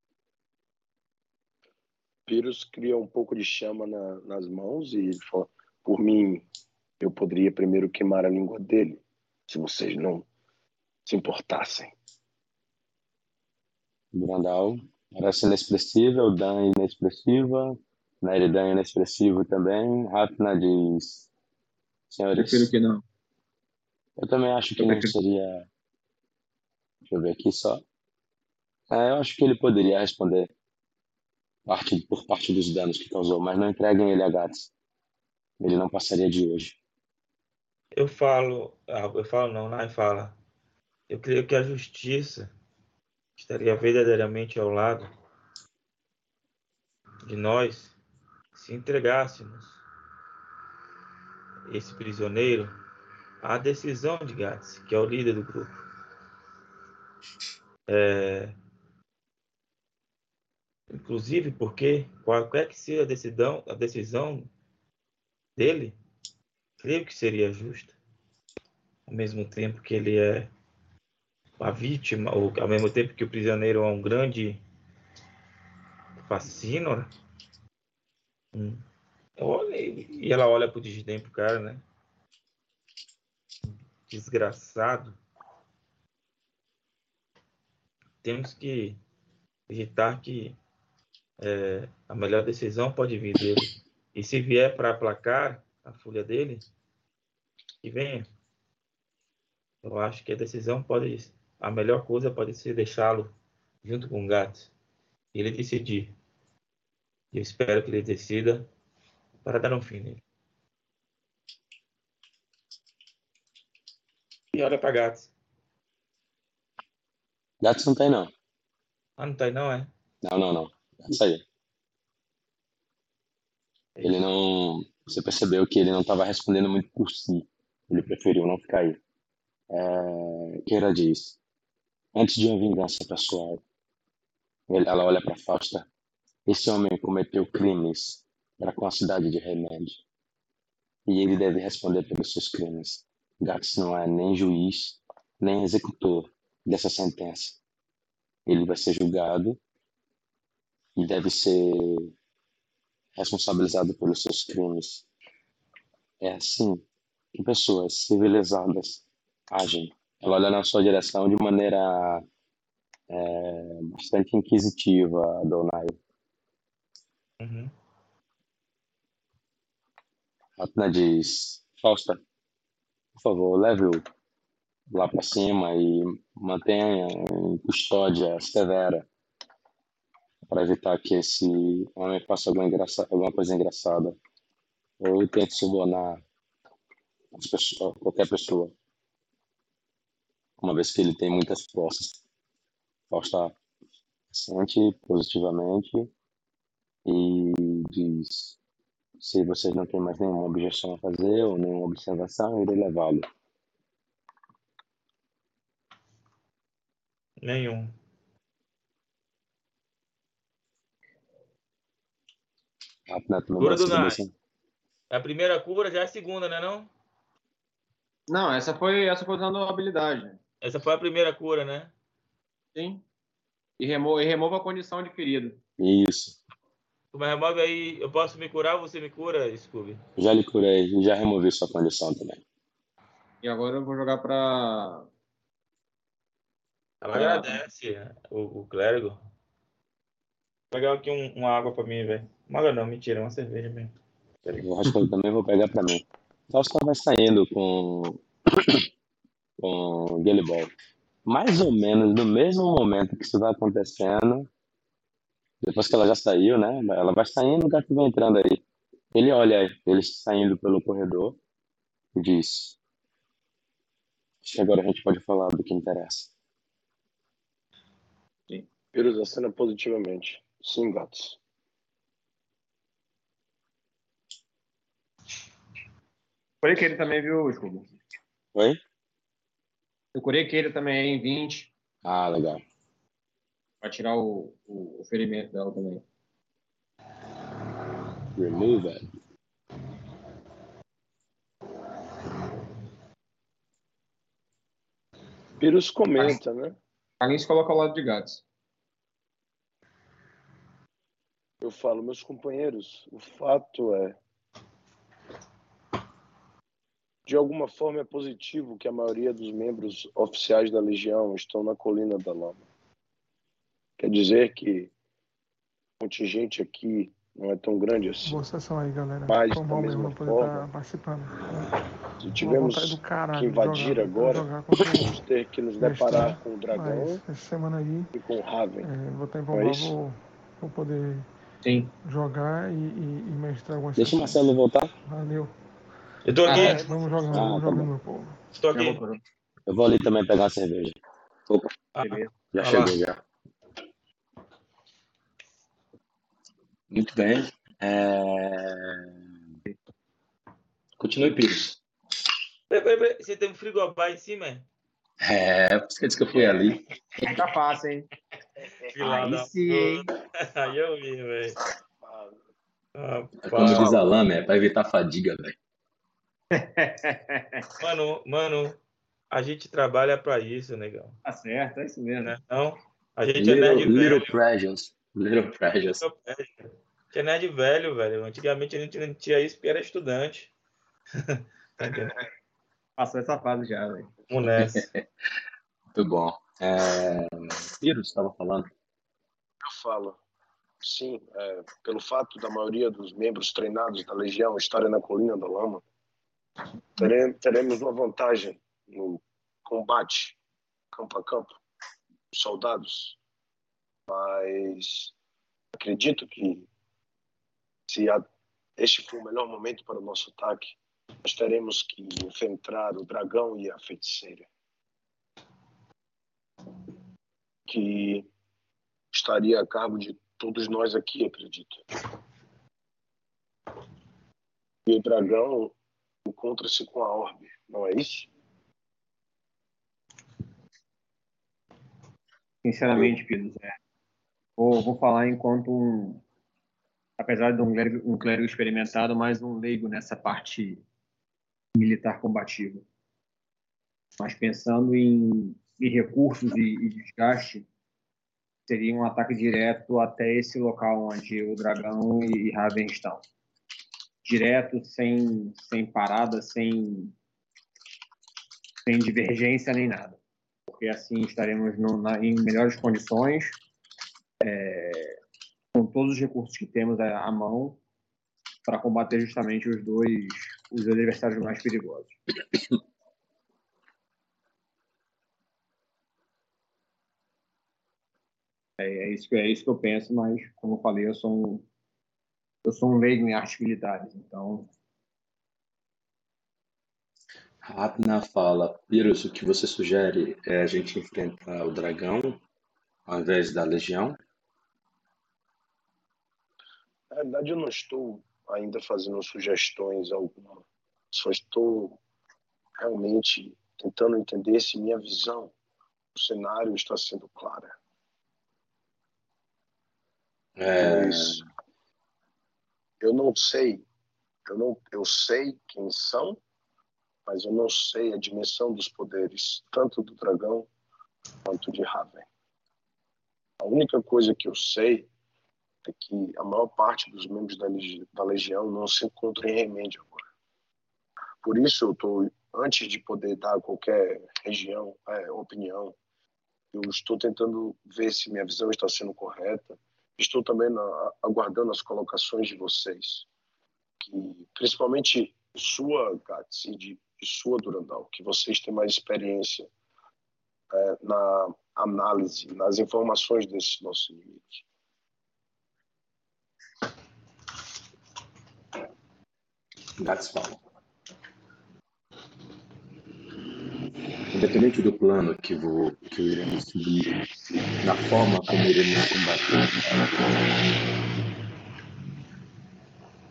Pyrrhus cria um pouco de chama na, nas mãos e ele fala: Por mim, eu poderia primeiro queimar a língua dele, se vocês não se importassem. Brandal parece inexpressível, Dan inexpressiva, Neridan inexpressivo também. Rapna diz: Senhores. Prefiro que não. Eu também acho que não seria. Deixa eu ver aqui só. É, eu acho que ele poderia responder parte, por parte dos danos que causou, mas não entreguem ele a Gats. Ele não passaria de hoje. Eu falo, ah, eu falo não, Nai fala. Eu creio que a justiça estaria verdadeiramente ao lado de nós se entregássemos esse prisioneiro à decisão de Gats, que é o líder do grupo. É, inclusive porque qualquer que seja a decisão, a decisão dele, creio que seria justa. Ao mesmo tempo que ele é a vítima, ou ao mesmo tempo que o prisioneiro é um grande fascínio, hum. olha, e ela olha pro desdém pro cara, né? Desgraçado. Temos que acreditar que é, a melhor decisão pode vir dele. E se vier para aplacar a folha dele, que venha. Eu acho que a decisão pode, a melhor coisa pode ser deixá-lo junto com o gato. Ele decidir. Eu espero que ele decida para dar um fim nele. E olha para Gats. Gats não tem, não. Ah, não tem, não, é? Não, não, não. Isso aí. Ele não. Você percebeu que ele não estava respondendo muito por si. Ele preferiu não ficar aí. É... Keira diz: Antes de uma vingança pessoal, ela olha para Fausta. Esse homem cometeu crimes para com a cidade de Remédio. E ele deve responder pelos seus crimes. Gax não é nem juiz, nem executor dessa sentença. Ele vai ser julgado e deve ser responsabilizado pelos seus crimes. É assim que pessoas civilizadas agem. Ela olha na sua direção de maneira é, bastante inquisitiva, Donai. Uhum. Atna diz: Fausta, por favor, leve-o lá para cima e mantenha em custódia severa para evitar que esse homem faça alguma, engraça, alguma coisa engraçada ou tente subornar qualquer pessoa, uma vez que ele tem muitas forças. Fausta sente positivamente e diz: se vocês não têm mais nenhuma objeção a fazer ou nenhuma observação, irei levá-lo. Nenhum. Cura do a primeira cura, já é a segunda, né não? Não, essa foi, essa foi usando habilidade. Essa foi a primeira cura, né? Sim. E, remo, e remova a condição adquirida. Isso. Tu me remove aí, eu posso me curar, você me cura, Scooby? Já lhe curei, já removi sua condição também. E agora eu vou jogar pra. Ela agradece o, o clérigo. Vou pegar aqui um, uma água pra mim, velho. Uma não, mentira, uma cerveja mesmo. Eu acho que eu também vou pegar pra mim. Fausto vai saindo com. com Gilly Ball. Mais ou menos no mesmo momento que isso vai acontecendo, depois que ela já saiu, né? Ela vai saindo, o gato vai entrando aí. Ele olha ele saindo pelo corredor e diz: Acho que agora a gente pode falar do que interessa. Sim. Pyrrhus acena positivamente. Sim, gatos. Curei que ele também, viu, Scooby? Oi? Eu curei que ele também em 20. Ah, legal. Pra tirar o, o, o ferimento dela também. Remove it. Pyrrhus comenta, né? Alguém se coloca ao lado de gatos. Eu falo, meus companheiros, o fato é. De alguma forma é positivo que a maioria dos membros oficiais da Legião estão na Colina da Lama. Quer dizer que o contingente aqui não é tão grande assim. Boa sessão aí, galera. Mas, da bom mesma mesmo poder forma, estar participando. Se tivermos caralho que jogar- invadir agora, jogar o- vamos ter que nos deparar com o dragão essa semana aí, e com o Raven. é, vou estar em é Pombal, isso? vou, vou poder Sim. jogar e, e, e mestrar algumas Deixa o sessões. Marcelo voltar. Valeu. Eu tô aqui, Ah, é? Vamos jogando, Ah, tá meu povo. estou aqui. vou- Eu vou ali também pegar uma cerveja. Opa, Ah, já chegou já. Muito bem. É... Continue, Pires. peraí, peraí, peraí. Você tem um frigobar em cima, é? É, por isso que eu disse que eu fui ali. Fica fácil, hein? Filha Aí sim, hein? Aí eu vi, velho. É como Rapaz. diz a Lama, é pra evitar fadiga, velho. Mano, mano, a gente trabalha pra isso, negão. Tá certo, é isso mesmo. Né? Não, a gente é Little, nerd little velho. pressures. Little pressures. A gente é nerd velho, velho. Antigamente a gente não tinha isso porque era estudante. tá? Passou essa fase já, velho. Nessa. Muito bom. É... Pires, estava falando. Eu falo, sim, é, pelo fato da maioria dos membros treinados da Legião estarem na Colina da Lama, teremos uma vantagem no combate campo a campo, os soldados. Mas acredito que se a- este for o melhor momento para o nosso ataque, nós teremos que enfrentar o dragão e a feiticeira. Que estaria a cargo de todos nós aqui, acredito. E o dragão encontra-se com a orbe, não é isso? Sinceramente, Pedro, é. Vou, vou falar enquanto um. Apesar de um clérigo, um clérigo experimentado, mas um leigo nessa parte militar combativa. Mas pensando em, em recursos e, e desgaste, seria um ataque direto até esse local onde o dragão e Raven estão. Direto, sem, sem parada, sem, sem divergência nem nada porque assim estaremos no, na, em melhores condições, é, com todos os recursos que temos à, à mão, para combater justamente os dois, os adversários mais perigosos. É, é isso é isso que eu penso, mas, como eu falei, eu sou um, eu sou um leigo em artes militares, então Rapna fala, Pyrrhus, o que você sugere é a gente enfrentar o dragão ao invés da legião? Na verdade, eu não estou ainda fazendo sugestões alguma. Só estou realmente tentando entender se minha visão do cenário está sendo clara. É, Pois eu não sei, eu não, eu sei quem são, mas eu não sei a dimensão dos poderes, tanto do dragão quanto de Raven. A única coisa que eu sei é que a maior parte dos membros da, legi da legião não se encontra em Remende agora. Por isso eu estou, antes de poder dar qualquer região, é, opinião, eu estou tentando ver se minha visão está sendo correta. Estou também na, aguardando as colocações de vocês, que principalmente sua, Gats, e de, de sua, Durandal, que vocês têm mais experiência é, na análise, nas informações desses nossos inimigos. Gats fala. Independente do plano que, vou, que iremos seguir, na forma como iremos combater,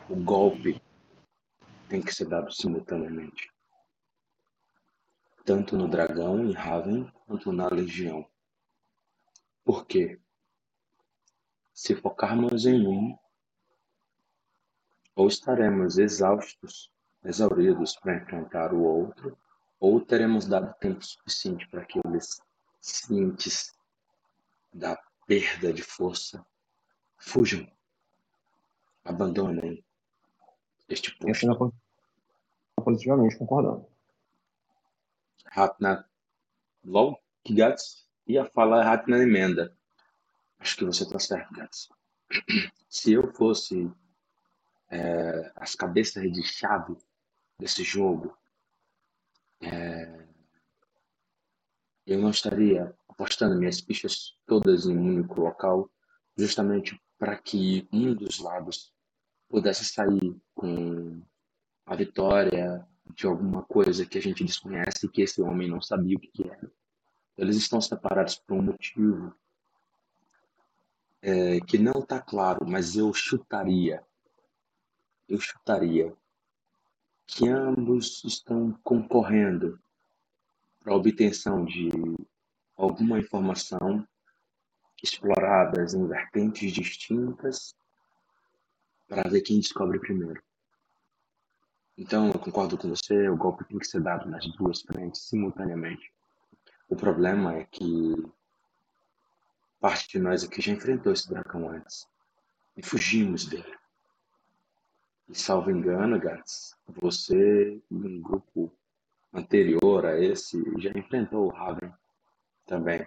o golpe tem que ser dado simultaneamente. Tanto no dragão em Raven, quanto na legião. Por quê? Se focarmos em um, ou estaremos exaustos, exauridos para enfrentar o outro, ou teremos dado tempo suficiente para que eles, cientes da perda de força, fujam abandonem este posto. estou positivamente concordando. Ratna logo que Gats ia falar Ratna emenda. Acho que você está certo, Gats. Se eu fosse é, as cabeças de chave desse jogo, é, eu não estaria apostando minhas fichas todas em um único local, justamente para que um dos lados pudesse sair com a vitória de alguma coisa que a gente desconhece e que esse homem não sabia o que era. Eles estão separados por um motivo é, que não está claro, mas eu chutaria, eu chutaria que ambos estão concorrendo para a obtenção de alguma informação exploradas em vertentes distintas para ver quem descobre primeiro. Então, eu concordo com você, o golpe tem que ser dado nas duas frentes simultaneamente. O problema é que parte de nós aqui já enfrentou esse dragão antes e fugimos dele. E salvo engano, Gats, você um grupo anterior a esse já enfrentou o Raven também.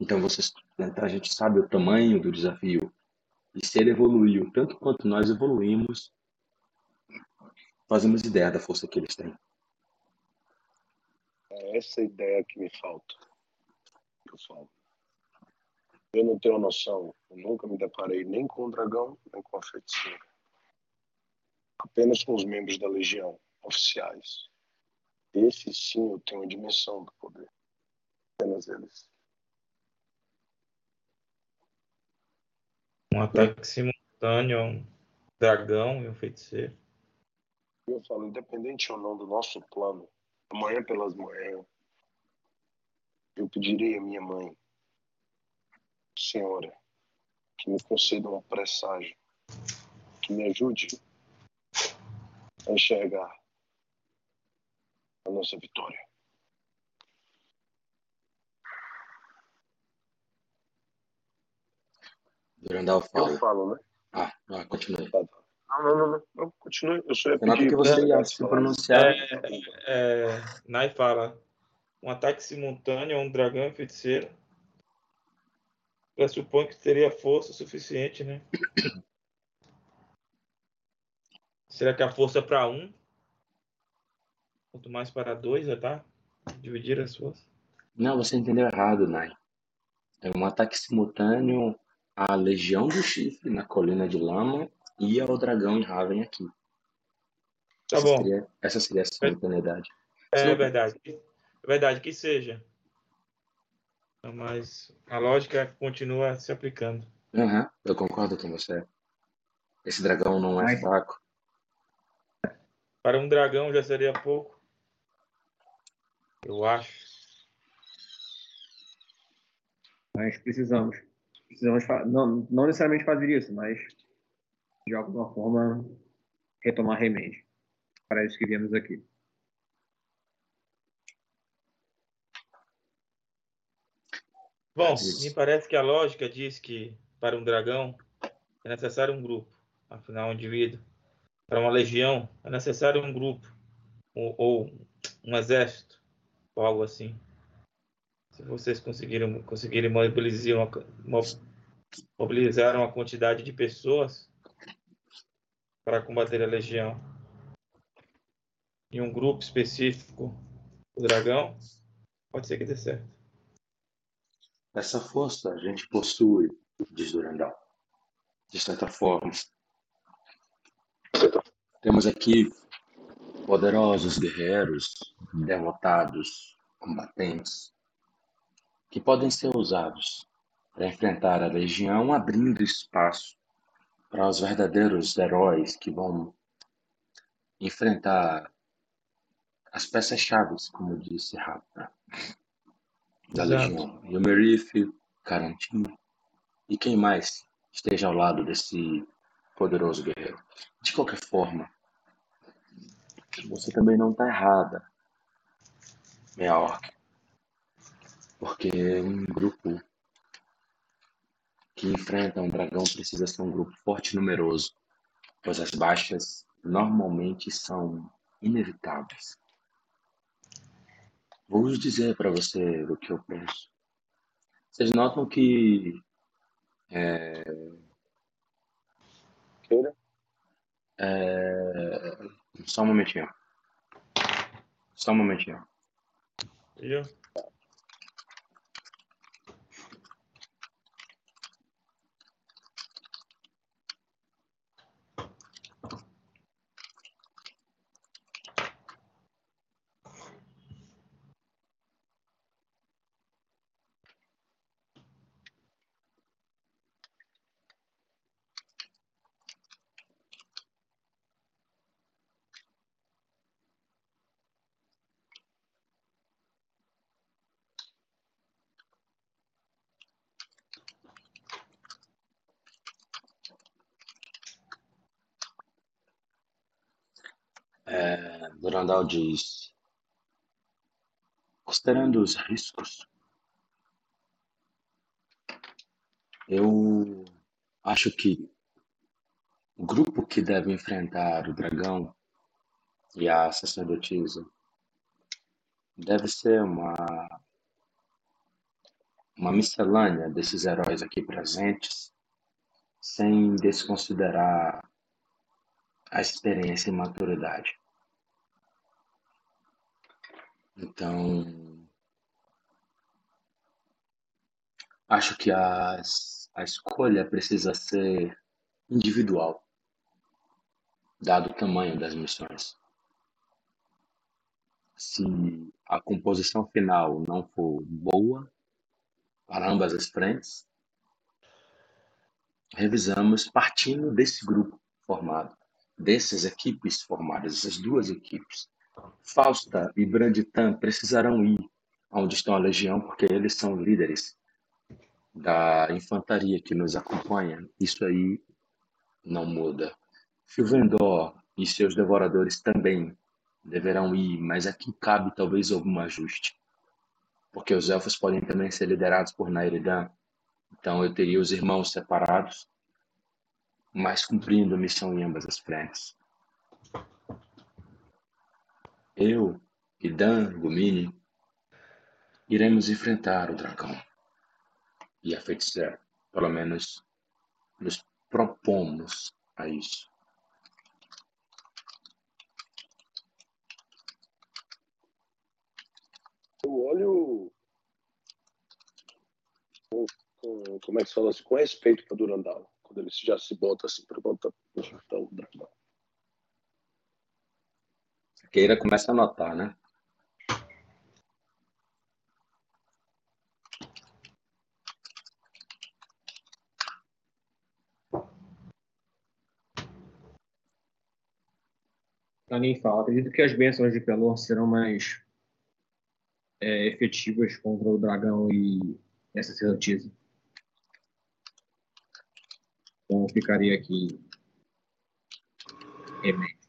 Então vocês, a gente sabe o tamanho do desafio e se ele evoluiu tanto quanto nós evoluímos, fazemos ideia da força que eles têm. É essa ideia que me falta. Falo. Eu não tenho noção. Eu nunca me deparei nem com o dragão, nem com a feiticeira. Apenas com os membros da legião, oficiais. Esse sim eu tenho a dimensão do poder. Apenas eles. Um ataque simultâneo a um dragão e um feiticeiro. Eu falo, independente ou não do nosso plano, amanhã pelas manhãs, eu pedirei à minha mãe, Senhora, que me conceda um presságio, que me ajude a enxergar a nossa vitória. Durandal Eu fala. falo, né? Ah, ah, continue. Tá, tá. Não, não, não, não. continue. Eu só ia Renato, pedir que você ia se pronunciar. É, Nai fala: um ataque simultâneo a um dragão e feiticeiro. Pressupõe que teria força suficiente, né? Será que a força é para um? Quanto mais para dois, já tá? Dividir as forças. Não, você entendeu errado, Nai. É um ataque simultâneo à Legião do Chifre na Colina de Lama e ao Dragão em Raven aqui. Tá essa, bom. Seria, essa seria a simultaneidade. É Senão- verdade. É verdade que seja. Mas a lógica continua se aplicando. Aham, eu concordo com você. Esse dragão não é fraco. Para um dragão já seria pouco. Eu acho. Mas precisamos. Precisamos não, não necessariamente fazer isso, mas de alguma forma retomar remédio. Para isso que viemos aqui. Bom, me parece que a lógica diz que para um dragão é necessário um grupo. Afinal, um indivíduo. Para uma legião é necessário um grupo. Ou, ou um exército. Ou algo assim. Se vocês conseguirem, conseguirem mobilizar uma, mo- mobilizar uma quantidade de pessoas para combater a legião em um grupo específico, o dragão, pode ser que dê certo. Essa força a gente possui, diz Durandal. De certa forma. Temos aqui poderosos guerreiros, derrotados, combatentes, que podem ser usados para enfrentar a legião, abrindo espaço para os verdadeiros heróis que vão enfrentar as peças-chave, como disse Rafa, da Exato. legião. Yomerif, Carantino e quem mais esteja ao lado desse poderoso guerreiro. De qualquer forma, você também não está errada, minha orc. Porque um grupo que enfrenta um dragão precisa ser um grupo forte e numeroso, pois as baixas normalmente são inevitáveis. Vou dizer para você o que eu penso. Vocês notam que. É, é, só um momentinho. Só um momentinho. Eu? Diz: considerando os riscos, eu acho que o grupo que deve enfrentar o dragão e a sacerdotisa deve ser uma uma miscelânea desses heróis aqui presentes, sem desconsiderar a experiência e maturidade. Então, acho que as, a escolha precisa ser individual, dado o tamanho das missões. Se a composição final não for boa para ambas as frentes, revisamos partindo desse grupo formado, dessas equipes formadas, essas duas equipes. Fausta e Branditan precisarão ir onde estão a legião, porque eles são líderes da infantaria que nos acompanha. Isso aí não muda. Filvendor e seus devoradores também deverão ir, mas aqui cabe talvez algum ajuste. Porque os elfos podem também ser liderados por Nairidan. Então eu teria os irmãos separados, mas cumprindo a missão em ambas as frentes. Eu e Dan Gumini iremos enfrentar o dragão e a feiticeira. Pelo menos nos propomos a isso. Eu olho com, com, como é que fala assim, com respeito para Durandal, quando ele já se bota assim para o dragão. Queira começa a anotar, né? nem fala. Acredito que as bênçãos de Pelor serão mais é, efetivas contra o dragão e essa sacerdotisa. Então ficaria aqui. Amém.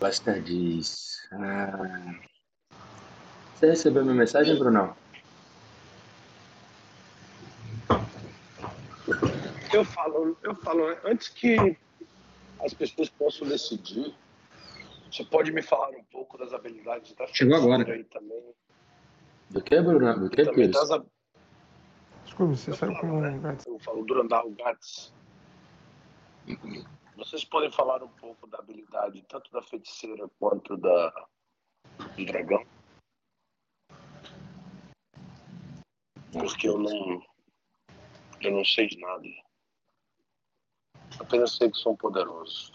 Lester diz. Ah, você recebeu minha mensagem, Brunão? Eu falo, eu falo, antes que as pessoas possam decidir, você pode me falar um pouco das habilidades da Chegou agora. aí também. Do que, Brunão? Do que, Pires? das, hab- Desculpe, você eu saiu falo, como né, um gato. eu falo Durandal Gats. Vocês podem falar um pouco da habilidade tanto da feiticeira quanto da do dragão? Porque eu não eu não sei de nada. Apenas sei que são poderosos.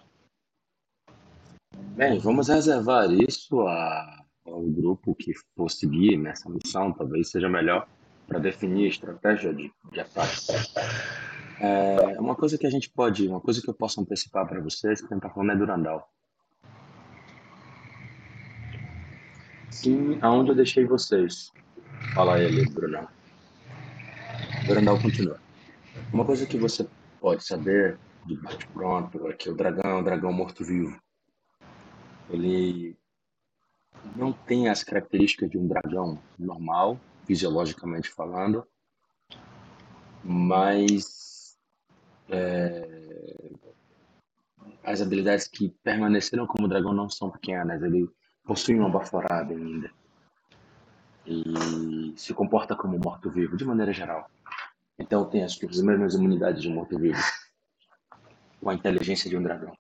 Bem, vamos reservar isso a- ao grupo que for seguir nessa missão. Talvez seja melhor para definir a estratégia de, de ataque. É, uma coisa que a gente pode, uma coisa que eu posso antecipar para vocês, que está falando é Durandal. Sim, aonde eu deixei vocês? Fala ele, Brunão. Durandal continua. Uma coisa que você pode saber de bate-pronto é que o dragão é um dragão morto-vivo. Ele não tem as características de um dragão normal, fisiologicamente falando, mas é, as habilidades que permaneceram como dragão não são pequenas. Ele possui uma baforada ainda e se comporta como morto-vivo de maneira geral. Então tem as, as mesmas imunidades de um morto-vivo, com a inteligência de um dragão.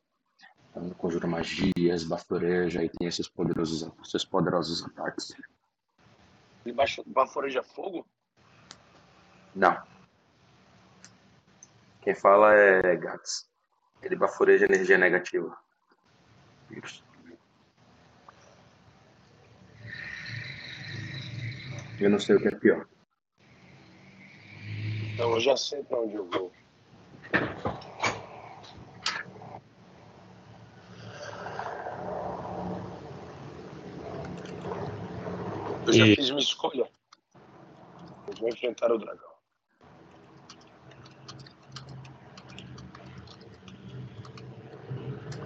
Então, conjura magias, baforeja e tem esses poderosos, esses poderosos ataques. Ele baforeja fogo? Não. Quem fala é Gats. Ele baforeja energia negativa. Isso. Eu não sei o que é pior. Então eu já sei para onde eu vou. Eu já e... fiz minha escolha. Eu vou enfrentar o dragão.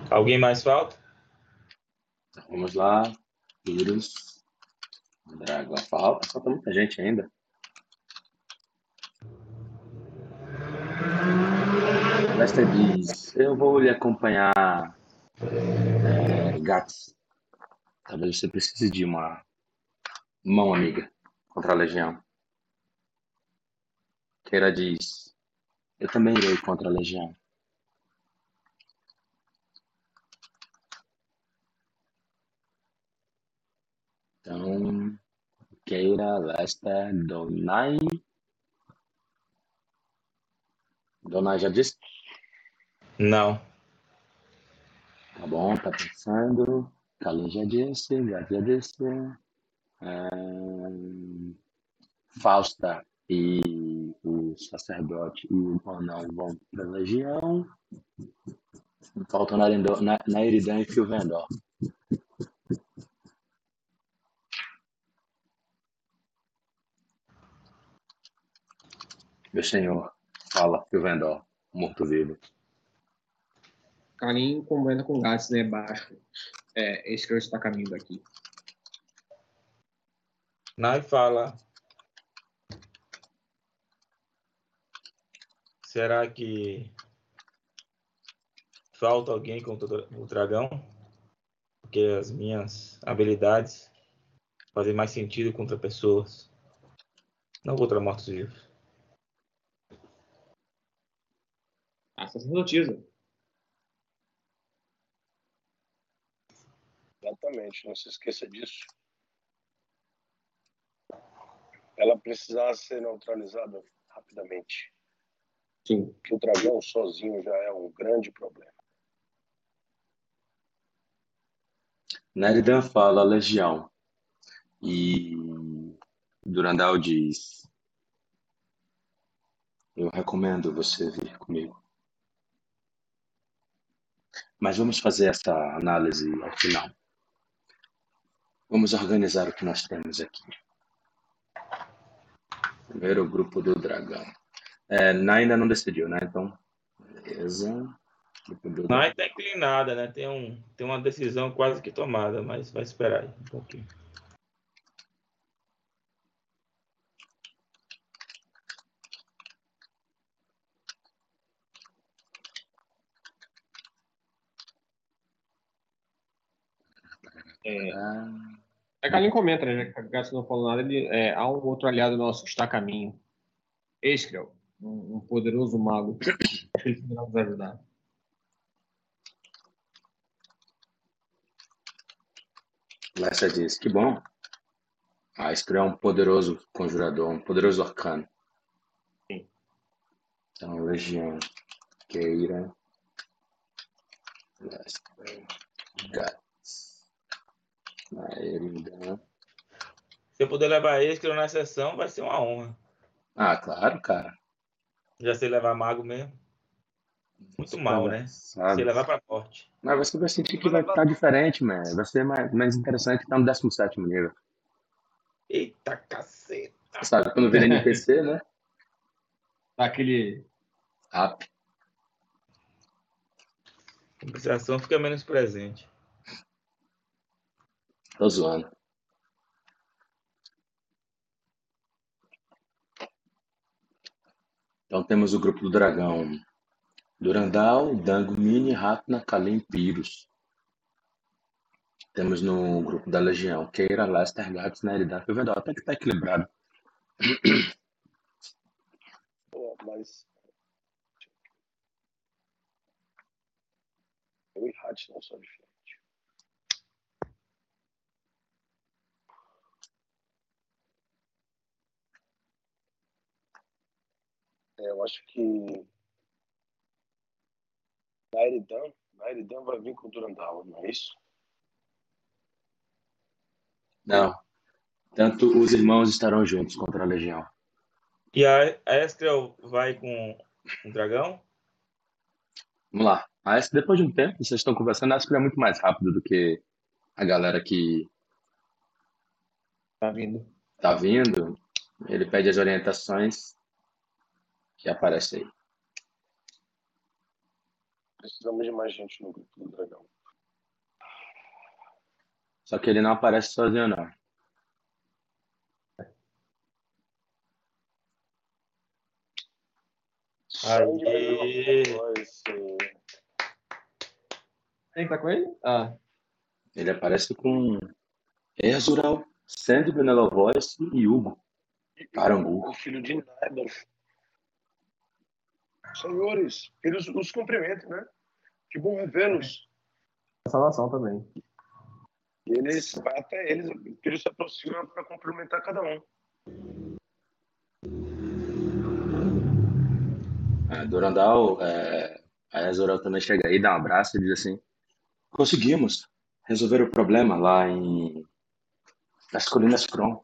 Alguém mais falta? Vamos lá. Vírus. Dragão. Falta, falta muita gente ainda. Lester diz: Eu vou lhe acompanhar, é. Talvez você precise de uma mão amiga contra a Legião. Keira diz: Eu também irei contra a Legião. Então, Keira, Lester, Donai. Donai já disse? Não. Tá bom, tá pensando. Kalin já disse, já disse. É... Fausta e o sacerdote e o anão vão para a legião. Faltam na, na, na Eridan e Filvendor. Meu senhor, fala, Filvendor, morto-vivo. Karim comenta com Gats né, baixo. É, esse que está caminho daqui. Nai fala. Será que falta alguém contra o dragão? Porque as minhas habilidades fazem mais sentido contra pessoas, não contra mortos-vivos. A sacerdotisa. Exatamente, não se esqueça disso. Ela precisava ser neutralizada rapidamente. Sim. Que o dragão sozinho já é um grande problema. Neridan fala legião. E Durandal diz: Eu recomendo você vir comigo. Mas vamos fazer essa análise ao final. Vamos organizar o que nós temos aqui. Primeiro o grupo do dragão. É, ainda não decidiu, né? Então, beleza. Nai está inclinada, né? Tem, um, tem uma decisão quase que tomada, mas vai esperar aí um pouquinho. É, a Kalin comenta, né? Que a Gatsu não falou nada. Ele, é, há um outro aliado nosso que está a caminho. Eskrel, um, um poderoso mago. Acho que ele poderá nos ajudar. Lessa diz: Que bom. A Eskrel é um poderoso conjurador, um poderoso arcano. Sim. Então, Legião, Queira, Lester, Gato. Ainda. Se eu puder levar Escro na sessão, vai ser uma honra. Ah, claro, cara. Já sei levar mago mesmo. Muito mal, né? Sabe. Se levar pra morte. Mas você vai sentir que vai estar diferente, mano. Vai ser mais, mais interessante estar no 17 nível. Eita caceta. Sabe, quando vira NPC, né? Aquele. A compensação fica menos presente. Tô zoando. Então temos o grupo do dragão. Durandal, Dango, Mini, Ratna, Kalim, Pyrrhus. Temos no grupo da Legião Keira, Lester, Gatos, Neridar, Vendó. Até que tá equilibrado. Pô, mas. Eu e Hatch não são diferentes. É, eu acho que Nairidan, Nairidan vai vir com o Durandal, não é isso? Não. Tanto os irmãos estarão juntos contra a Legião. E a Escriel vai com o dragão? Vamos lá. A Esp, depois de um tempo, vocês estão conversando, a Esp é muito mais rápido do que a galera que Tá vindo. tá vindo. Ele pede as orientações que aparece aí. Precisamos de mais gente no grupo do dragão. Só que ele não aparece sozinho, não. Eh, Quem tá com ele? Ah, Ele aparece com Erzural, Sandy Benelovoice e Hugo. Carangu. o filho de Naiban. Senhores, eles os cumprimentam, né? Que bom revê-los. salvação também. E eles vai até eles, eles se aproximam para cumprimentar cada um. É, Durandal, é, a Erzural também chega aí, dá um abraço e diz assim: Conseguimos resolver o problema lá em. nas Colinas Kron.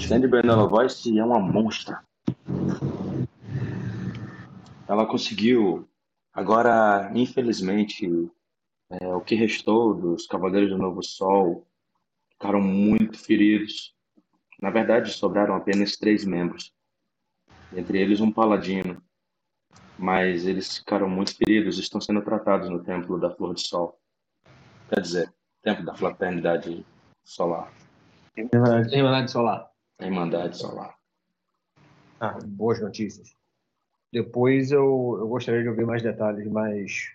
Sandy Benelovoice é uma monstra. Ela conseguiu. Agora, infelizmente, é, o que restou dos Cavaleiros do Novo Sol ficaram muito feridos. Na verdade, sobraram apenas três membros, entre eles um paladino. Mas eles ficaram muito feridos, estão sendo tratados no Templo da Flor de Sol. Quer dizer, Templo da Fraternidade Solar, Irmandade Solar. Irmandade Solar. Ah, boas notícias. Depois eu, eu gostaria de ouvir mais detalhes, mas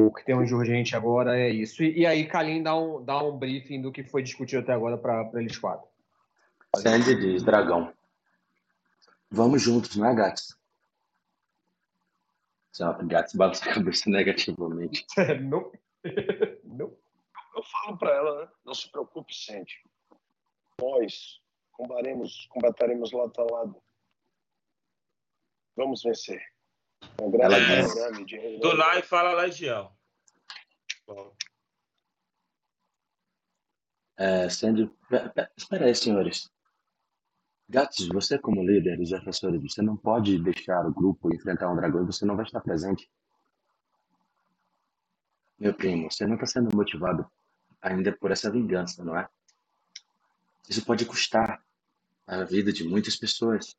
o que temos de urgente agora é isso. E, e aí, Kalim dá um, dá um briefing do que foi discutido até agora para eles quatro. Sandy diz, dragão. Vamos juntos, não é, Gats? Gats balança a cabeça negativamente. não. não. Eu falo para ela, né? Não se preocupe, sente. Nós combateremos, combateremos lado a lado. Vamos vencer. Grande Ela diz- pirâmide, de Dunai fala Legião. Bom, É, pe- espera aí, senhores. Gats, você como líder dos defensores, você não pode deixar o grupo enfrentar um dragão e você não vai estar presente. Meu primo, você não está sendo motivado ainda por essa vingança, não é? Isso pode custar a vida de muitas pessoas.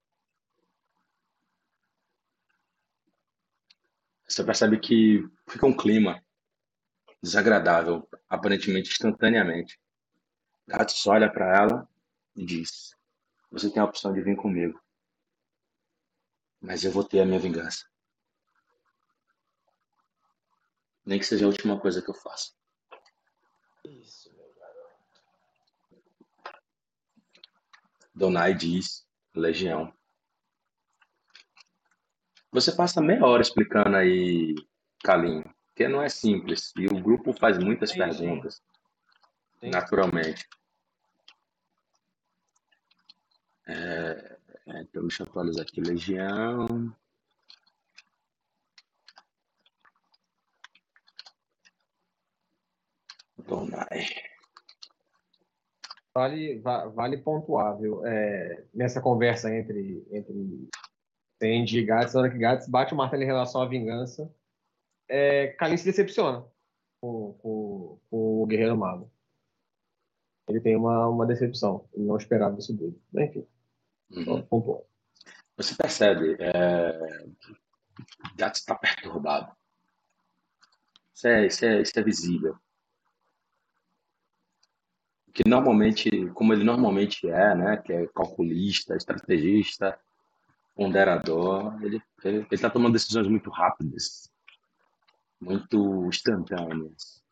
Você percebe que fica um clima desagradável, aparentemente instantaneamente. Gats olha para ela e diz: Você tem a opção de vir comigo, mas eu vou ter a minha vingança. Nem que seja a última coisa que eu faça. Isso, meu garoto. Donai diz: Legião. Você passa meia hora explicando aí, Kalim, que não é simples e o grupo faz muitas sim. perguntas, Sim. naturalmente. É, é, então, deixa eu atualizar aqui, Legião. Donai. Vale, va- vale pontuar, viu? É, nessa conversa entre, entre Sandy e Gats, na hora que Gats bate o martelo em relação à vingança, é, Kalim se decepciona com, com, com o Guerreiro Mago. Ele tem uma, uma decepção. Ele não esperava isso dele. Enfim, Uhum. pontuar. Você percebe, é, Gats está perturbado. Isso é, isso, é, isso é visível. que normalmente, como ele normalmente é, né, que é calculista, estrategista, ponderador, ele ele está tomando decisões muito rápidas, muito instantâneas.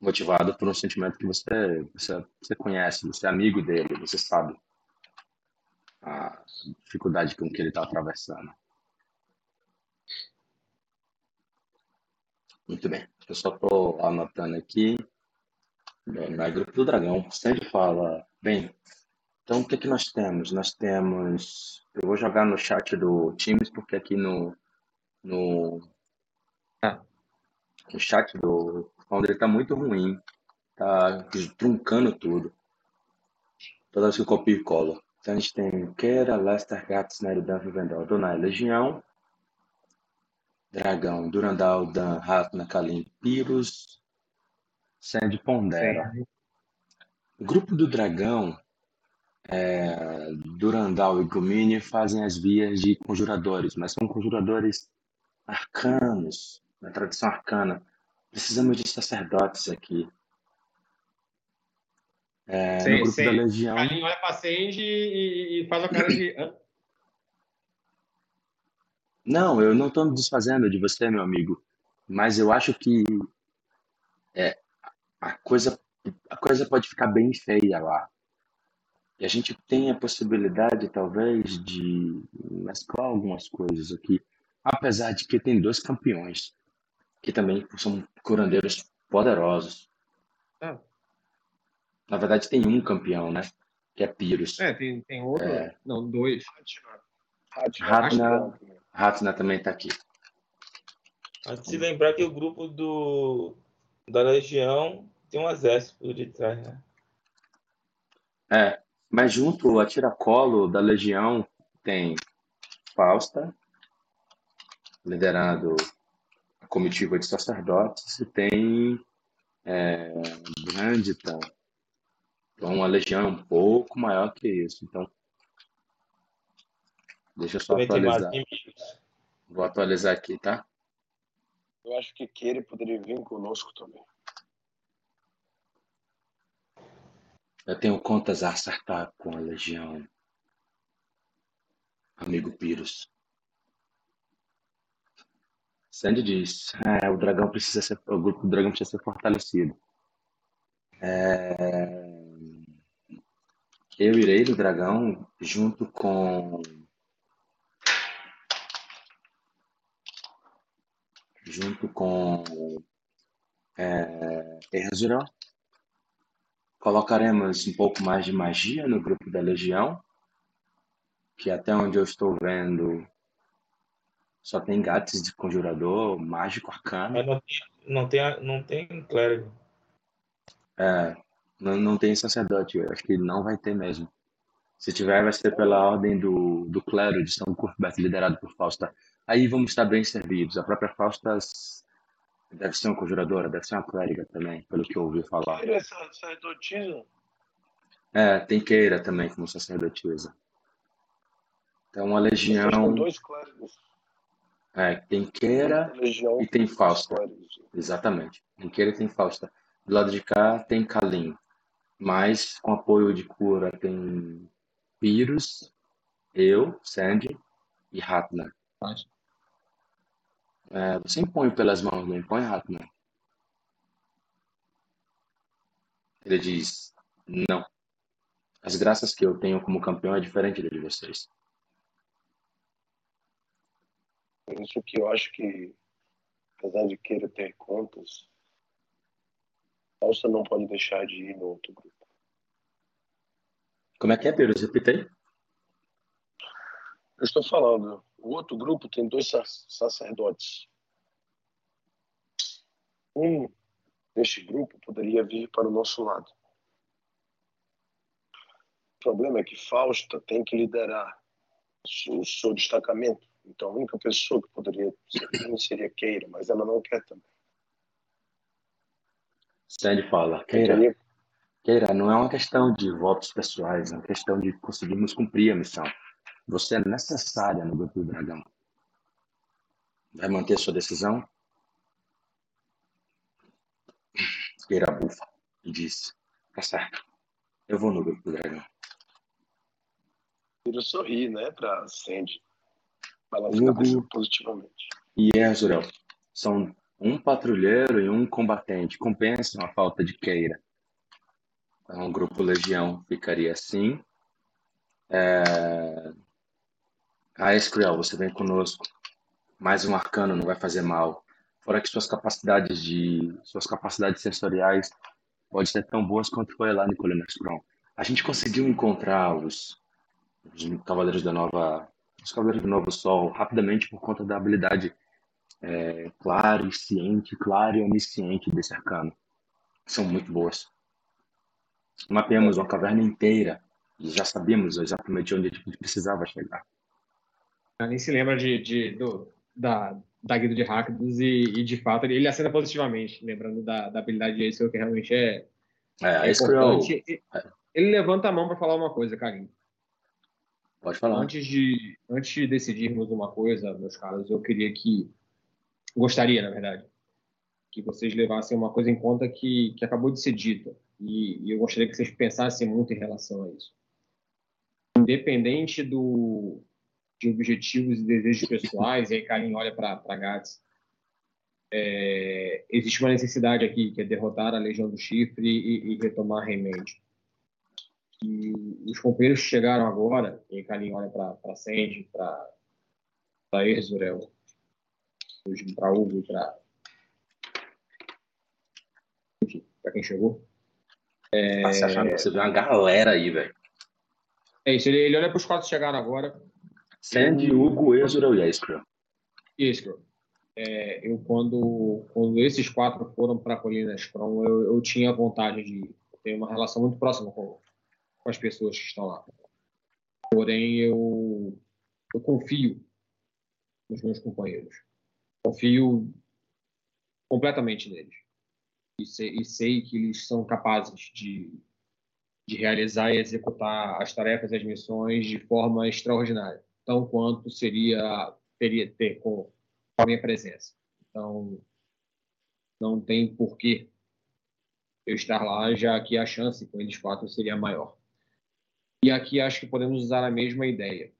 Motivado por um sentimento que você, você, você conhece, você é amigo dele, você sabe a dificuldade com que ele está atravessando. Muito bem. Eu só estou anotando aqui. Na grupo do Dragão, sempre fala. Bem, então o que, que nós temos? Nós temos. Eu vou jogar no chat do Teams, porque aqui no. No, ah, no chat do Founder está muito ruim. Tá truncando tudo. Toda vez que eu copio e colo. Então a gente tem Queira, Lester, Gato, Snyder, Dunphy, Vendor, Donai, Legião, Dragão, Durandal, Dan, Ratna, Kalim, Pyrus, Sandy Pondera. O grupo do Dragão, é, Durandal e Gumini fazem as vias de conjuradores, mas são conjuradores arcanos, na tradição arcana. Precisamos de sacerdotes aqui. É, no grupo da Legião. Kalim vai pra Sandy e, e faz a cara de. Não, eu não estou me desfazendo de você, meu amigo, mas eu acho que é, a coisa, a coisa pode ficar bem feia lá. E a gente tem a possibilidade, talvez, de mesclar algumas coisas aqui. Apesar de que tem dois campeões, que também são curandeiros poderosos. Ah. Na verdade, tem um campeão, né? Que é Pyrrhus. É, tem, tem outro. É. Não, dois. Ratna, Ratna também está aqui. A se lembrar que o grupo do, da Legião tem um exército por detrás, né? É, mas junto a tiracolo da Legião tem Fausta, liderando a comitiva de sacerdotes, e tem é, Brandita, então uma legião um pouco maior que isso. Então, Deixa eu só atualizar. Vou atualizar aqui, tá? Eu acho que Kere poderia vir conosco também. Eu tenho contas a acertar com a Legião. Amigo Pyrrhus. Sandy diz: é, o dragão precisa ser, o grupo do dragão precisa ser fortalecido. É, eu irei do dragão junto com junto com é, Ezra. Colocaremos um pouco mais de magia no grupo da Legião, que até onde eu estou vendo só tem gatos de conjurador, mágico, arcano. Mas não tem, não tem, não tem clérigo. É, não, não tem sacerdote, acho que não vai ter mesmo. Se tiver, vai ser pela ordem do, do clero de São Cuthbert, liderado por Fausta aí vamos estar bem servidos. A própria Fausta deve ser uma conjuradora, deve ser uma clériga também, pelo que eu ouvi falar. Queira é sacerdotisa? É, tem Queira também como sacerdotisa. Então, a legião. dois clérigos. É, tem Queira e tem Fausta. Exatamente. Tem Queira e tem Fausta. Do lado de cá tem Kalim. Mas com apoio de cura tem Pyrrhus, eu, Sandy e Ratna. É, você impõe pelas mãos, não impõe rápido, não. Ele diz: Não. As graças que eu tenho como campeão é diferente da de vocês. Por isso que eu acho que, apesar de querer ter contas, Alça não pode deixar de ir no outro grupo. Como é que é, Pedro? Repita aí. Eu estou falando, o outro grupo tem dois sacerdotes. Um deste grupo poderia vir para o nosso lado. O problema é que Fausta tem que liderar o seu destacamento. Então, a única pessoa que poderia ser seria Keira, mas ela não quer também. Stanley fala, Keira, Keira, não é uma questão de votos pessoais, é uma questão de conseguirmos cumprir a missão. Você é necessária no grupo do Dragão. Vai manter sua decisão? Keira bufa e disse: Tá certo, eu vou no grupo do dragão. Tira sorrir, né, pra Sandy. Balança a cabeça positivamente. e Ezreal são um patrulheiro e um combatente. Compensam a falta de Keira. Então, o grupo Legião ficaria assim. É... A Escriel, você vem conosco. Mais um arcano não vai fazer mal. Fora que suas capacidades de suas capacidades sensoriais podem ser tão boas quanto foi lá no Colina Strong. A gente conseguiu encontrar os, os Cavaleiros da Nova, os Cavaleiros do Novo Sol rapidamente por conta da habilidade é, clara e ciente, clara e onisciente desse arcano. São muito boas. Mapeamos uma caverna inteira e já sabíamos exatamente onde a gente precisava chegar. Nem se lembra de, de- do, da, da guilda de Rakdos e, e, de fato, ele, ele acena positivamente, lembrando da, da habilidade de Ace, que realmente é, É, é Escriel, importante. E- Ele levanta a mão para falar uma coisa, Karim. pode falar. Antes de, antes de decidirmos uma coisa, meus caros, eu queria que. Gostaria, na verdade, que vocês levassem uma coisa em conta que, que acabou de ser dita. E, e eu gostaria que vocês pensassem muito em relação a isso. Independente do, de objetivos e desejos pessoais, e aí Karim olha para Gats, é, existe uma necessidade aqui, que é derrotar a Legião do Chifre e, e retomar Remand. E os companheiros que chegaram agora, e Karim olha para Sandy, para Erzurel, para Hugo, para enfim, para quem chegou. Achando que você vê uma galera aí, velho. É isso, ele, ele olha para os quatro que chegaram agora, Sandy, Hugo, Ezreal e a Escriel. Isso. É, eu quando quando esses quatro foram para a colina Scrum, eu, eu tinha vontade de ter uma relação muito próxima com, com as pessoas que estão lá. Porém, eu eu confio nos meus companheiros. Confio completamente neles. E sei, e sei que eles são capazes de, de realizar e executar as tarefas e as missões de forma extraordinária, tão quanto seria teria ter com a minha presença. Então, não tem porquê eu estar lá, já que a chance com eles quatro seria maior. E aqui acho que podemos usar a mesma ideia.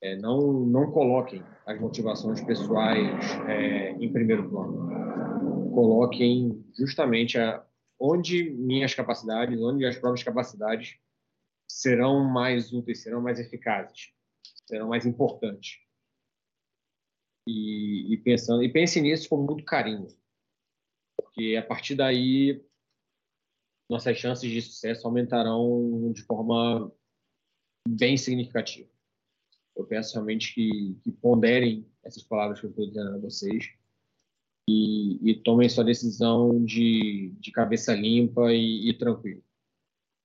É, não, não coloquem as motivações pessoais é, em primeiro plano. Coloquem justamente a, onde minhas capacidades, onde as próprias capacidades serão mais úteis, serão mais eficazes, serão mais importantes e, e pensando e pense nisso com muito carinho, porque a partir daí nossas chances de sucesso aumentarão de forma bem significativa. Eu peço realmente que, que ponderem essas palavras que eu estou dizendo a vocês e, e tomem sua decisão de, de cabeça limpa e, e tranquilo,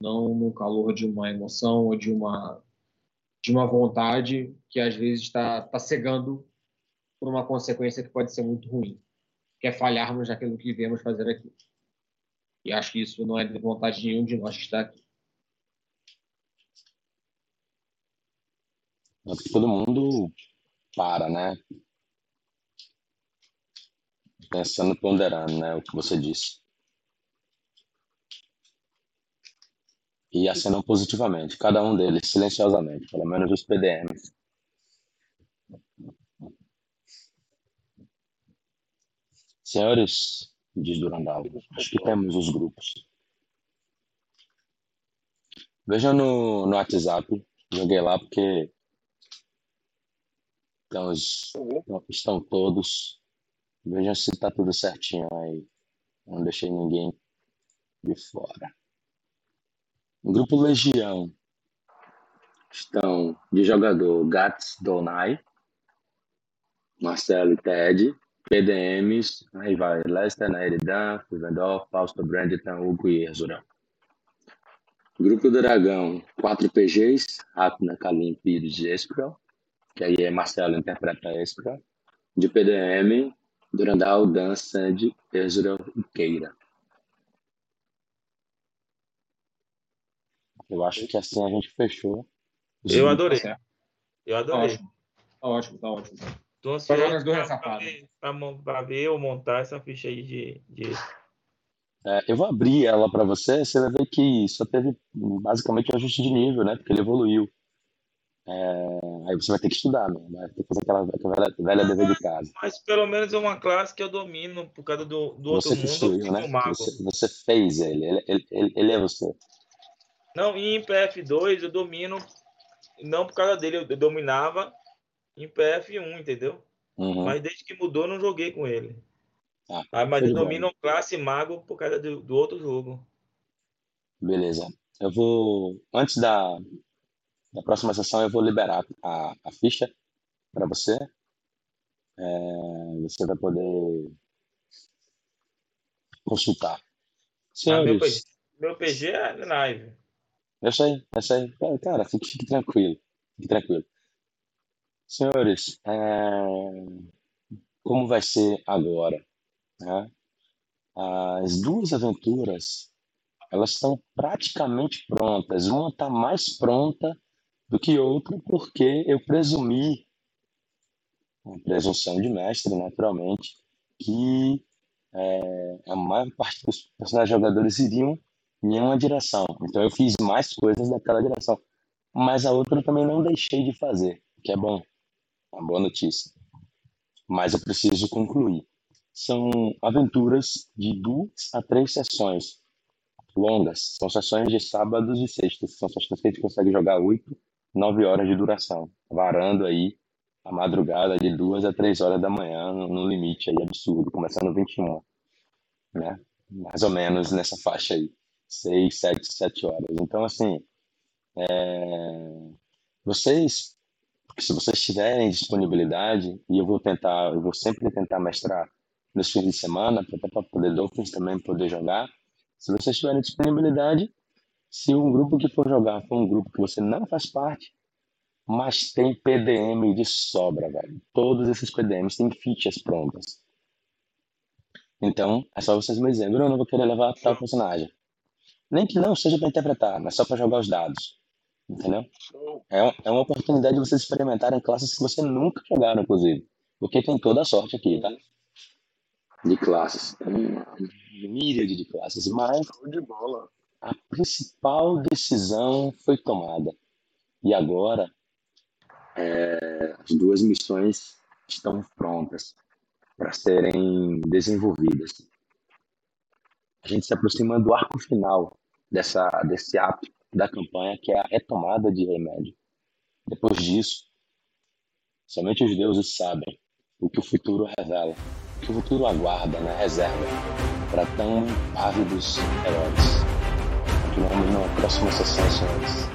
não no calor de uma emoção ou de uma de uma vontade que às vezes está tá cegando por uma consequência que pode ser muito ruim, que é falharmos naquilo que viemos fazer aqui. E acho que isso não é de vontade de nenhum de nós que está aqui. Todo mundo para, né? Pensando, ponderando, né? O que você disse. E acenam positivamente, cada um deles, silenciosamente, pelo menos os PDMs. Senhores, diz Durandal, acho que temos os grupos. Vejam no, no WhatsApp, joguei lá porque então, estão todos. Vejam se está tudo certinho aí. Não deixei ninguém de fora. No grupo Legião estão de jogador Gats Donai, Marcelo e Ted, PDMs, aí vai Lester, Naeridan, Rivendorf, Fausto, Brandon, Hugo e Erzurão. Grupo Dragão, 4 PGs, Rapna, Kalim, Pires e Escrow, que aí é Marcelo interpreta Escrow. De PDM, Durandal, Dan, Sandy, Ezreal e Keira. Eu acho que assim a gente fechou. os Eu adorei. Tá. Eu Tá adorei. ótimo. Tá ótimo, tá ótimo. Tô ansioso safadas. ver, ver ou montar essa ficha aí de, de É, eu vou abrir ela para você, você vai ver que só teve basicamente um ajuste de nível, né? Porque ele evoluiu. É, aí você vai ter que estudar, né? Vai ter que fazer aquela, aquela velha, velha dever de casa. Mas pelo menos é uma classe que eu domino por causa do, do outro Você mundo. construiu, né? o mago. Você, você fez ele, ele, ele, ele, ele é você. Não, e em PF2 eu domino, não por causa dele, eu dominava em PF1, entendeu? Uhum. Mas desde que mudou, eu não joguei com ele. Ah, Ah, mas eu bola. domino classe mago por causa do, do outro jogo. Beleza. Eu vou, antes da, da próxima sessão, eu vou liberar a, a ficha para você. É, você vai poder consultar. Ah, meu, PG, meu PG é live. Eu sei. Cara, Cara, fique, fique tranquilo. Fique tranquilo. Senhores, é, como vai ser agora? né? As duas aventuras, elas estão praticamente prontas. Uma está mais pronta do que outra porque eu presumi, uma presunção de mestre, naturalmente, que é, a maior parte dos personagens jogadores iriam em uma direção. Então eu fiz mais coisas daquela direção. Mas a outra eu também não deixei de fazer, que é bom. É uma boa notícia. Mas eu preciso concluir. São aventuras de duas a três sessões longas. São sessões de sábados e sextas. São sessões que a gente consegue jogar oito, nove horas de duração, varando aí a madrugada de duas a três horas da manhã, no limite aí absurdo, começando 21, né? Mais ou menos nessa faixa aí, seis, sete, sete horas. Então, assim, é, vocês, se vocês tiverem disponibilidade, e eu vou tentar, eu vou sempre tentar mestrar nos fins de semana, até para poder Dolphins também poder jogar. Se vocês tiverem disponibilidade, se um grupo que for jogar for um grupo que você não faz parte, mas tem PDM de sobra, velho. Todos esses PDMs têm fichas prontas. Então, é só vocês me dizendo, eu vou querer levar tal personagem. Nem que não seja para interpretar, mas só para jogar os dados. Entendeu? É, um- é uma oportunidade de vocês experimentarem classes que você nunca jogaram, inclusive. Porque tem toda a sorte aqui, tá? De classes. Míriade de classes. Mas a principal decisão foi tomada. E agora, é, as duas missões estão prontas para serem desenvolvidas. A gente se aproxima do arco final dessa, desse ato da campanha, que é a retomada de remédio. Depois disso, somente os deuses sabem o que o futuro revela, o que o futuro aguarda na reserva para tão ávidos heróis. Continuamos na próxima sessão, senhores.